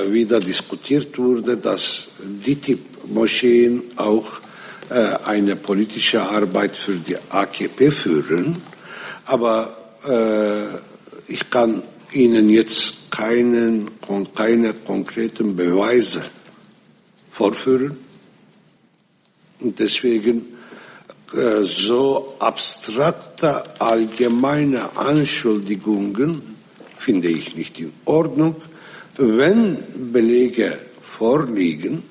wieder diskutiert wurde, dass DITIB-Moscheen auch eine politische Arbeit für die AKP führen. Aber ich kann Ihnen jetzt keinen, keine konkreten Beweise vorführen. Und deswegen äh, so abstrakte allgemeine Anschuldigungen finde ich nicht in Ordnung. Wenn Belege vorliegen,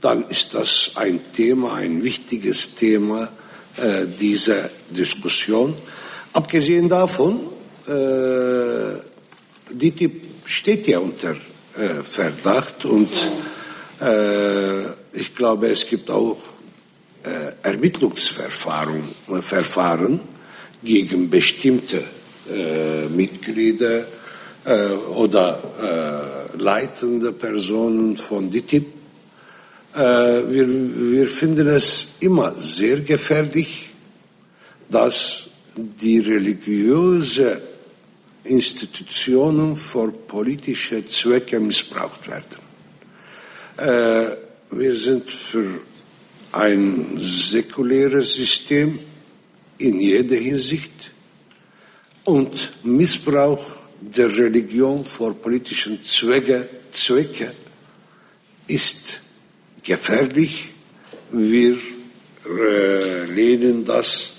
dann ist das ein Thema, ein wichtiges Thema äh, dieser Diskussion. Abgesehen davon, äh, DITIB steht ja unter äh, Verdacht und äh, ich glaube, es gibt auch äh, Ermittlungsverfahren äh, gegen bestimmte äh, Mitglieder äh, oder äh, leitende Personen von DITIB. Äh, wir, wir finden es immer sehr gefährlich, dass die religiöse Institutionen für politische Zwecke missbraucht werden. Äh, wir sind für ein säkuläres System in jeder Hinsicht und Missbrauch der Religion für politische Zwecke, Zwecke ist gefährlich. Wir äh, lehnen das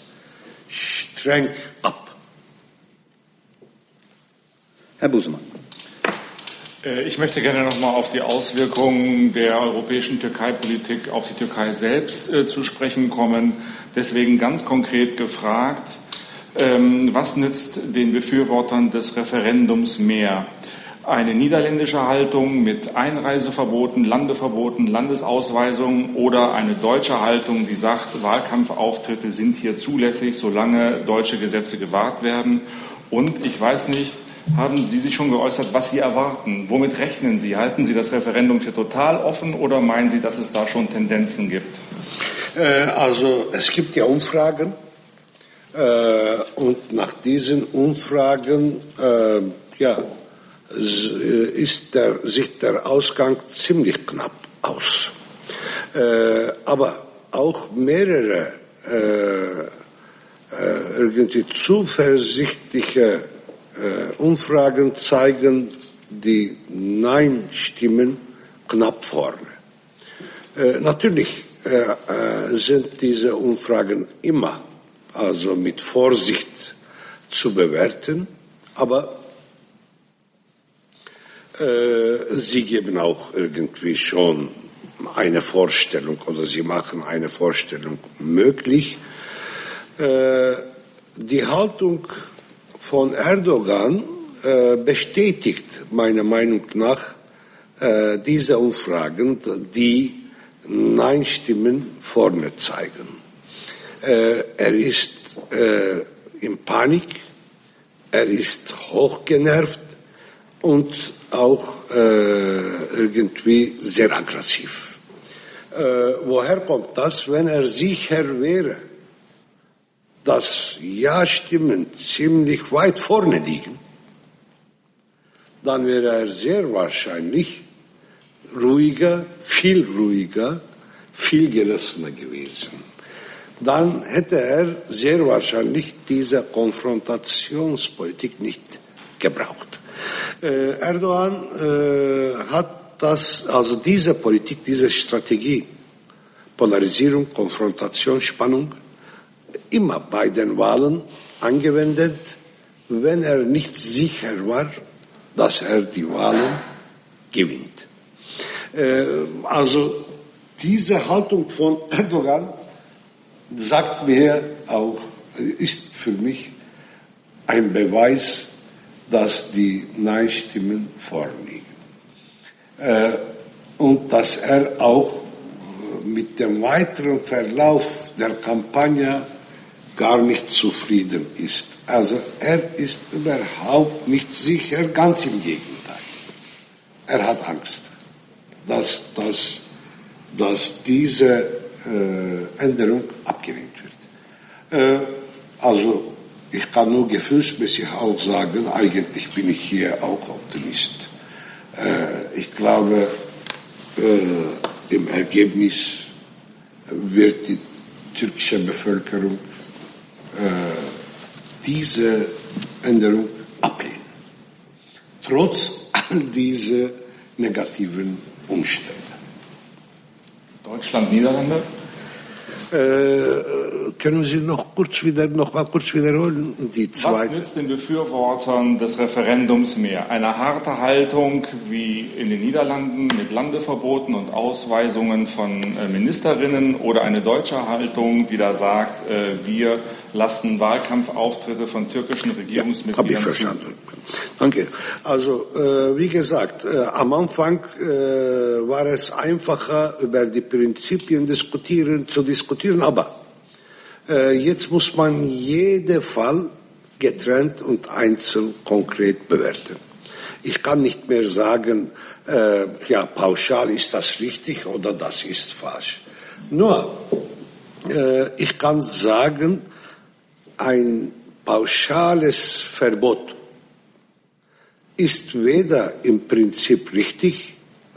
streng ab.
Herr Busemann.
Äh, ich möchte gerne noch mal auf die Auswirkungen der europäischen Türkei-Politik auf die Türkei selbst äh, zu sprechen kommen. Deswegen ganz konkret gefragt, ähm, was nützt den Befürwortern des Referendums mehr? Eine niederländische Haltung mit Einreiseverboten, Landeverboten, Landesausweisungen oder eine deutsche Haltung, die sagt, Wahlkampfauftritte sind hier zulässig, solange deutsche Gesetze gewahrt werden. Und ich weiß nicht, haben Sie sich schon geäußert, was Sie erwarten? Womit rechnen Sie? Halten Sie das Referendum für total offen oder meinen Sie, dass es da schon Tendenzen gibt?
Äh, also es gibt ja Umfragen äh, und nach diesen Umfragen äh, ja, ist der, sieht der Ausgang ziemlich knapp aus. Aber auch mehrere irgendwie zuversichtliche Umfragen zeigen die Nein-Stimmen knapp vorne. natürlich sind diese Umfragen immer also mit Vorsicht zu bewerten, aber äh, sie geben auch irgendwie schon eine Vorstellung oder sie machen eine Vorstellung möglich. Äh, die Haltung von Erdogan äh, bestätigt meiner Meinung nach äh, diese Umfragen, die Nein-Stimmen vorne zeigen. Äh, er ist in Panik, er ist hochgenervt und auch irgendwie sehr aggressiv. Woher kommt das? Wenn er sicher wäre, dass Ja-Stimmen ziemlich weit vorne liegen, dann wäre er sehr wahrscheinlich ruhiger, viel ruhiger, viel gelassener gewesen. Dann hätte er sehr wahrscheinlich diese Konfrontationspolitik nicht gebraucht. Äh, Erdogan äh, hat das, also diese Politik, diese Strategie, Polarisierung, Konfrontation, Spannung, immer bei den Wahlen angewendet, wenn er nicht sicher war, dass er die Wahlen gewinnt. Äh, also diese Haltung von Erdogan sagt mir auch, ist für mich ein Beweis, dass die Nein-Stimmen vorliegen. Äh, und dass er auch mit dem weiteren Verlauf der Kampagne gar nicht zufrieden ist. Also er ist überhaupt nicht sicher, ganz im Gegenteil. Er hat Angst, dass, dass, dass diese äh, Änderung abgelehnt wird. Äh, also ich kann nur gefühlsmäßig auch sagen, eigentlich bin ich hier auch Optimist. Äh, ich glaube, im Ergebnis wird die türkische Bevölkerung diese Änderung ablehnen. Trotz all dieser negativen Umstände.
Deutschland, Niederlande?
Äh, können Sie noch kurz wieder noch mal kurz wiederholen die
zweite? Was nützt den Befürwortern des Referendums mehr? Eine harte Haltung wie in den Niederlanden mit Landeverboten und Ausweisungen von äh, Ministerinnen oder eine deutsche Haltung, die da sagt, äh, wir lassen Wahlkampfauftritte von türkischen Regierungsmitgliedern. Ja,
Habe ich verstanden. Danke. Also äh, wie gesagt, äh, am Anfang äh, war es einfacher, über die Prinzipien diskutieren, zu diskutieren, aber äh, jetzt muss man jeden Fall getrennt und einzeln konkret bewerten. Ich kann nicht mehr sagen, äh, ja, pauschal ist das richtig oder das ist falsch. Nur, äh, ich kann sagen, ein pauschales Verbot ist weder im Prinzip richtig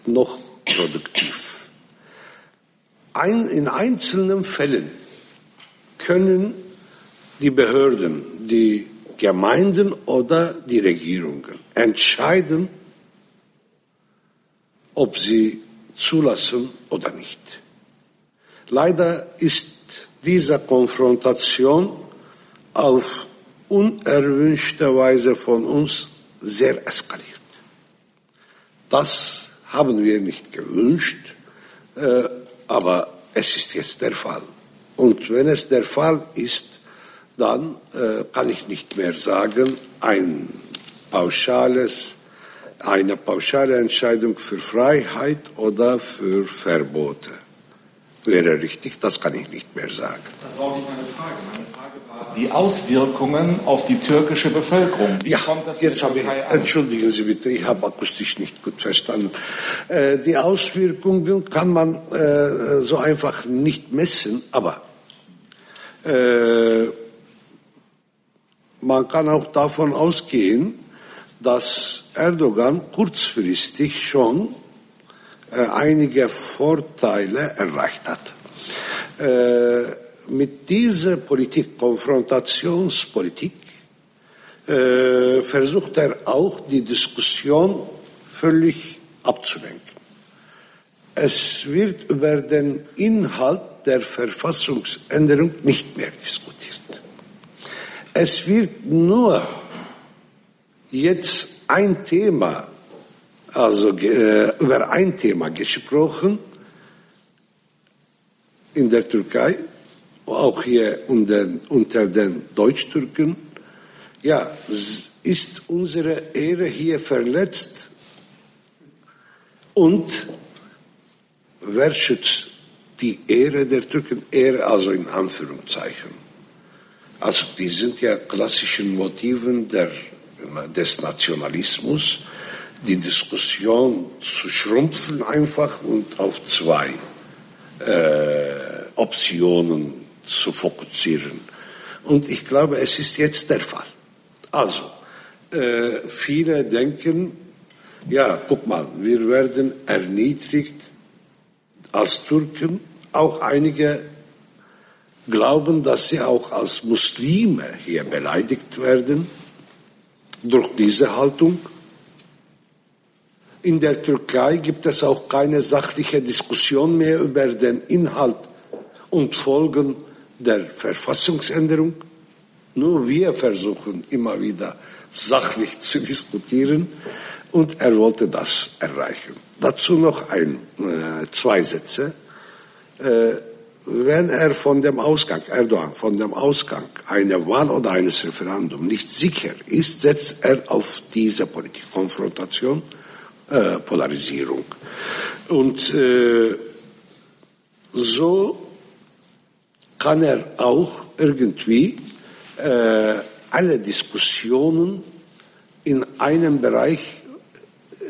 noch produktiv. Ein, in einzelnen Fällen können die Behörden, die Gemeinden oder die Regierungen entscheiden, ob sie zulassen oder nicht. Leider ist diese Konfrontation auf unerwünschte Weise von uns sehr eskaliert. Das haben wir nicht gewünscht, äh, aber es ist jetzt der Fall. Und wenn es der Fall ist, dann äh, kann ich nicht mehr sagen, ein pauschales, eine pauschale Entscheidung für Freiheit oder für Verbote wäre richtig. Das kann ich nicht mehr sagen.
Das war auch nicht meine Frage. Die Auswirkungen auf die türkische Bevölkerung.
Wie ja, jetzt habe ich, entschuldigen Sie bitte, ich habe akustisch nicht gut verstanden. Äh, die Auswirkungen kann man äh, so einfach nicht messen, aber äh, man kann auch davon ausgehen, dass Erdogan kurzfristig schon äh, einige Vorteile erreicht hat. Mit dieser Politik, Konfrontationspolitik, äh, versucht er auch die Diskussion völlig abzulenken. Es wird über den Inhalt der Verfassungsänderung nicht mehr diskutiert. Es wird nur jetzt ein Thema, also äh, über ein Thema gesprochen in der Türkei, auch hier unter, den Deutschtürken, ja, ist unsere Ehre hier verletzt und wer schützt die Ehre der Türken? Ehre also in Anführungszeichen. Also die sind ja klassischen Motiven der, des Nationalismus, die Diskussion zu schrumpfen einfach und auf zwei äh, Optionen zu fokussieren. Und ich glaube, es ist jetzt der Fall. Also, äh, viele denken, ja, guck mal, wir werden erniedrigt als Türken. Auch einige glauben, dass sie auch als Muslime hier beleidigt werden durch diese Haltung. In der Türkei gibt es auch keine sachliche Diskussion mehr über den Inhalt und Folgen der Verfassungsänderung. Nur wir versuchen immer wieder sachlich zu diskutieren und er wollte das erreichen. Dazu noch ein, äh, zwei Sätze. Äh, wenn er von dem Ausgang, Erdogan, von dem Ausgang einer Wahl oder eines Referendums nicht sicher ist, setzt er auf diese Politik, Konfrontation, äh, Polarisierung. Und so kann er auch irgendwie äh, alle Diskussionen in einem Bereich,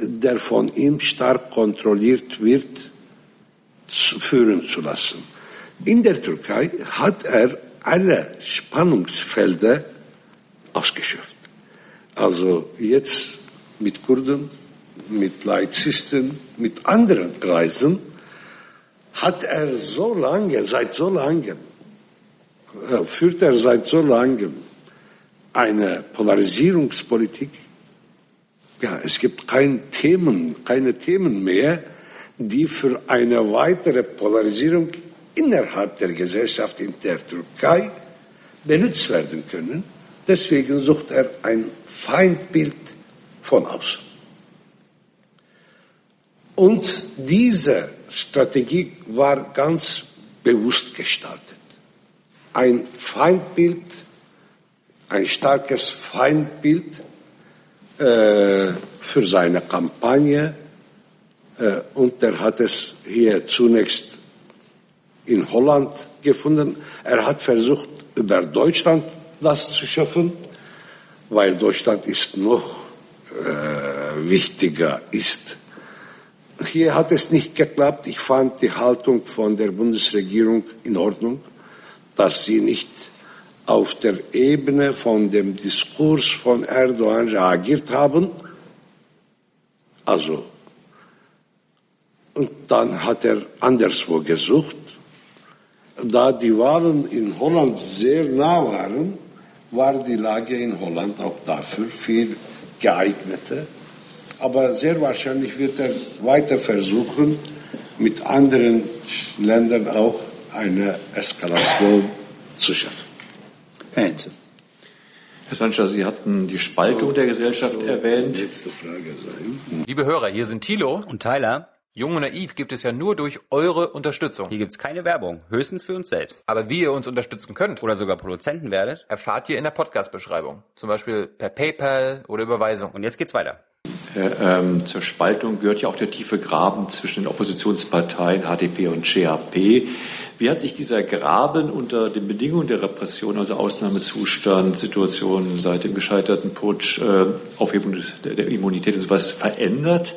der von ihm stark kontrolliert wird, zu, führen zu lassen. In der Türkei hat er alle Spannungsfelder ausgeschöpft. Also jetzt mit Kurden, mit Laizisten, mit anderen Kreisen hat er so lange, seit so langem führt er seit so langem eine Polarisierungspolitik. Ja, es gibt kein Themen, keine Themen mehr, die für eine weitere Polarisierung innerhalb der Gesellschaft in der Türkei benutzt werden können. Deswegen sucht er ein Feindbild von außen. Und diese Strategie war ganz bewusst gestaltet. Ein Feindbild, ein starkes Feindbild äh, für seine Kampagne. Äh, und er hat es hier zunächst in Holland gefunden. Er hat versucht, über Deutschland das zu schaffen, weil Deutschland ist noch äh, wichtiger ist. Hier hat es nicht geklappt. Ich fand die Haltung von der Bundesregierung in Ordnung, dass sie nicht auf der Ebene von dem Diskurs von Erdogan reagiert haben. Also, und dann hat er anderswo gesucht. Da die Wahlen in Holland sehr nah waren, war die Lage in Holland auch dafür viel geeigneter. Aber sehr wahrscheinlich wird er weiter versuchen, mit anderen Ländern auch eine Eskalation zu schaffen.
Herr Henze. Herr Sanchez, Sie hatten die Spaltung der Gesellschaft erwähnt.
Letzte Frage sein.
Liebe Hörer, hier sind Thilo
Und Tyler,
Jung und Naiv gibt es ja nur durch eure Unterstützung.
hier gibt's keine Werbung, höchstens für uns selbst.
Aber wie ihr uns unterstützen könnt,
Oder sogar Produzenten werdet.
erfahrt ihr in der Podcast-Beschreibung. Zum Beispiel per PayPal oder Überweisung.
Und jetzt geht's weiter.
Herr, ähm, zur Spaltung gehört ja auch der tiefe Graben zwischen den Oppositionsparteien HDP und CHP. Wie hat sich dieser Graben unter den Bedingungen der Repression, also Ausnahmezustand, Situation seit dem gescheiterten Putsch, äh, Aufhebung der, der Immunität und sowas verändert?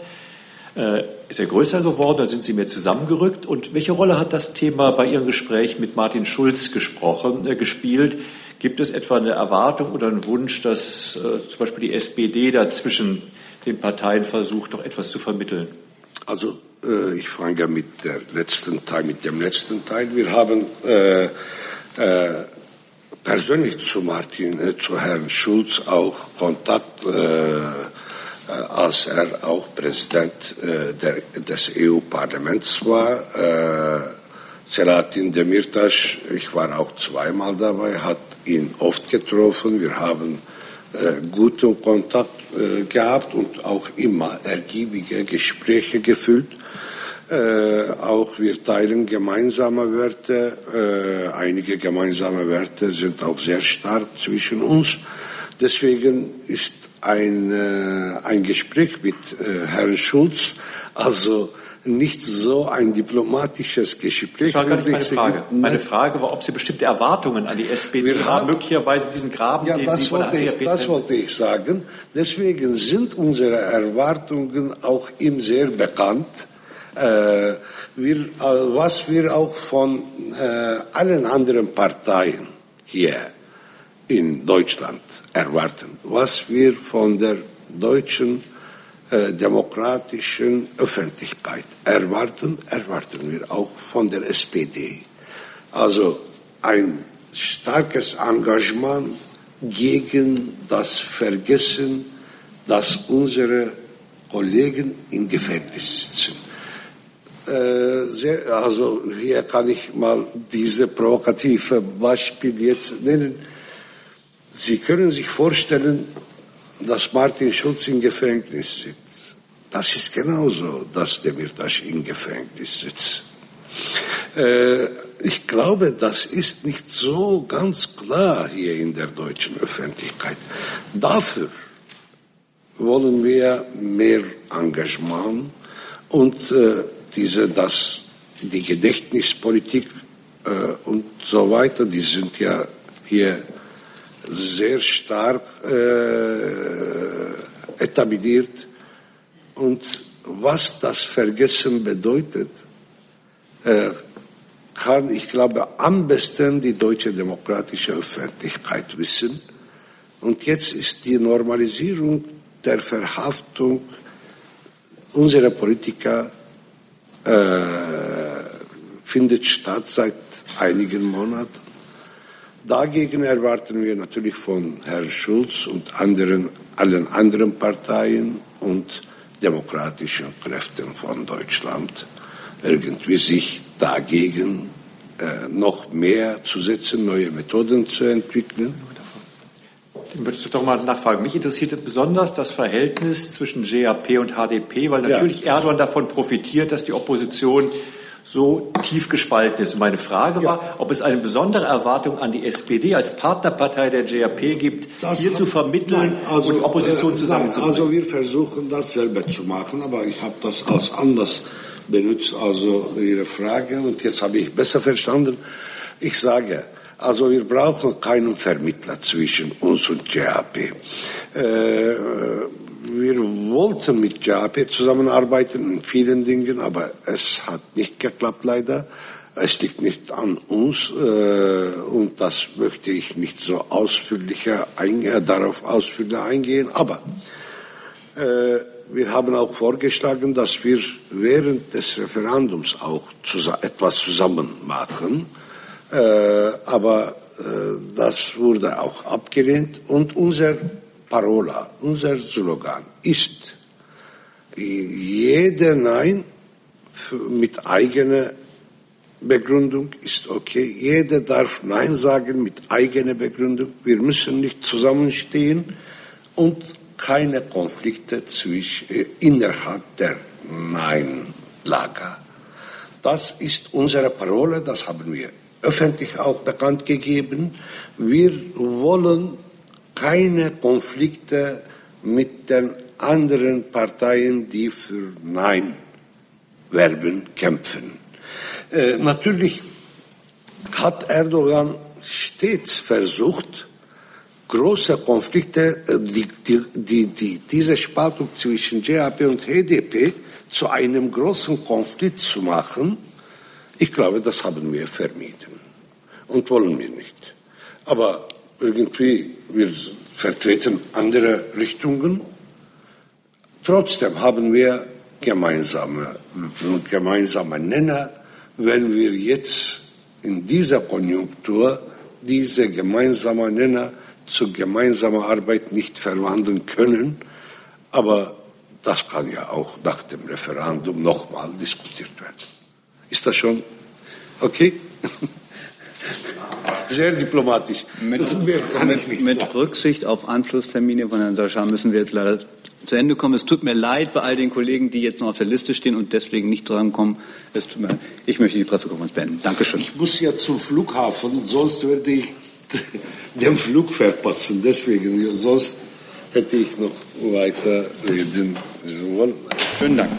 Äh, ist er größer geworden? Da sind Sie mehr zusammengerückt? Und welche Rolle hat das Thema bei Ihrem Gespräch mit Martin Schulz gesprochen, äh, gespielt? Gibt es etwa eine Erwartung oder einen Wunsch, dass äh, zum Beispiel die SPD dazwischen den Parteien versucht, doch etwas zu vermitteln?
Also äh, ich fange mit der letzten Teil, mit dem letzten Teil. Wir haben äh, äh, persönlich zu Martin, äh, zu Herrn Schulz auch Kontakt, äh, äh, als er auch Präsident der, des EU-Parlaments war. Selahattin Demirtas, ich war auch zweimal dabei, hat ihn oft getroffen. Wir haben äh, guten Kontakt äh, gehabt und auch immer ergiebige Gespräche geführt. Äh, auch wir teilen gemeinsame Werte. Äh, einige gemeinsame Werte sind auch sehr stark zwischen uns. Deswegen ist ein, äh, ein Gespräch mit äh, Herrn Schulz also nicht so ein diplomatisches Gespräch.
Das war gar nicht meine. Frage. Meine Frage war, ob Sie bestimmte Erwartungen an die SPD
Wir
haben,
haben-
möglicherweise diesen Graben,
Ja,
den
das
Sie
wollte, ich, das wollte ich sagen. Deswegen sind unsere Erwartungen auch ihm sehr bekannt. Äh, wir, äh, was wir auch von äh, allen anderen Parteien hier in Deutschland erwarten, was wir von der deutschen demokratischen Öffentlichkeit erwarten, erwarten wir auch von der SPD. Also ein starkes Engagement gegen das Vergessen, dass unsere Kollegen im Gefängnis sitzen. Äh, also hier kann ich mal diese provokative Beispiel jetzt nennen. Sie können sich vorstellen, dass Martin Schulz im Gefängnis sitzt. Das ist genauso, dass Demirtas im Gefängnis sitzt. Äh, ich glaube, das ist nicht so ganz klar hier in der deutschen Öffentlichkeit. Dafür wollen wir mehr Engagement und äh, diese, das, die Gedächtnispolitik äh, und so weiter, die sind ja hier sehr stark etabliert. Und was das Vergessen bedeutet, äh, kann, ich glaube, am besten die deutsche demokratische Öffentlichkeit wissen. Und jetzt ist die Normalisierung der Verhaftung unserer Politiker äh, findet statt seit einigen Monaten. Dagegen erwarten wir natürlich von Herrn Schulz und anderen, allen anderen Parteien und demokratischen Kräften von Deutschland irgendwie sich dagegen äh, noch mehr zu setzen, neue Methoden zu entwickeln.
Dann würde ich doch mal nachfragen. Mich interessiert besonders das Verhältnis zwischen GAP und HDP, weil natürlich ja. Erdogan davon profitiert, dass die Opposition so tief gespalten ist. Meine Frage war, ja. ob es eine besondere Erwartung an die SPD als Partnerpartei der GAP gibt, das hier zu vermitteln nein, also, und die Opposition äh, zusammenzubringen.
Also wir versuchen das selber zu machen, aber ich habe das als anders benutzt, also Ihre Frage. Und jetzt habe ich besser verstanden. Ich sage, also wir brauchen keinen Vermittler zwischen uns und GAP. Äh, wir wollten mit JAP zusammenarbeiten in vielen Dingen, aber es hat nicht geklappt leider. Es liegt nicht an uns äh, und das möchte ich nicht so ausführlicher eingehen, darauf ausführlicher eingehen. Aber äh, wir haben auch vorgeschlagen, dass wir während des Referendums auch zus etwas zusammen machen. Äh, aber äh, das wurde auch abgelehnt und unser Parola, unser Slogan ist, jeder Nein mit eigener Begründung ist okay. Jeder darf Nein sagen mit eigener Begründung. Wir müssen nicht zusammenstehen und keine Konflikte zwischen, äh, innerhalb der Nein-Lager. Das ist unsere Parole, das haben wir öffentlich auch bekannt gegeben. Wir wollen keine Konflikte mit den anderen Parteien, die für Nein werben, kämpfen. Äh, natürlich hat Erdogan stets versucht, große Konflikte, äh, die, die, die, die, diese Spaltung zwischen JAP und HDP zu einem großen Konflikt zu machen. Ich glaube, das haben wir vermieden und wollen wir nicht. Aber irgendwie, wir vertreten andere Richtungen. Trotzdem haben wir gemeinsame, gemeinsame Nenner, wenn wir jetzt in dieser Konjunktur diese gemeinsamen Nenner zu gemeinsamer Arbeit nicht verwandeln können. Aber das kann ja auch nach dem Referendum nochmal diskutiert werden. Ist das schon okay? sehr diplomatisch.
Mit, mit, mit Rücksicht auf Anschlusstermine von Herrn Sascha müssen wir jetzt leider zu Ende kommen. Es tut mir leid bei all den Kollegen, die jetzt noch auf der Liste stehen und deswegen nicht drankommen. Es tut mir leid. Ich möchte die Pressekonferenz beenden. Dankeschön.
Ich muss ja zum Flughafen, sonst würde ich den Flug verpassen. Deswegen, sonst hätte ich noch weiter reden wollen.
Schönen Dank.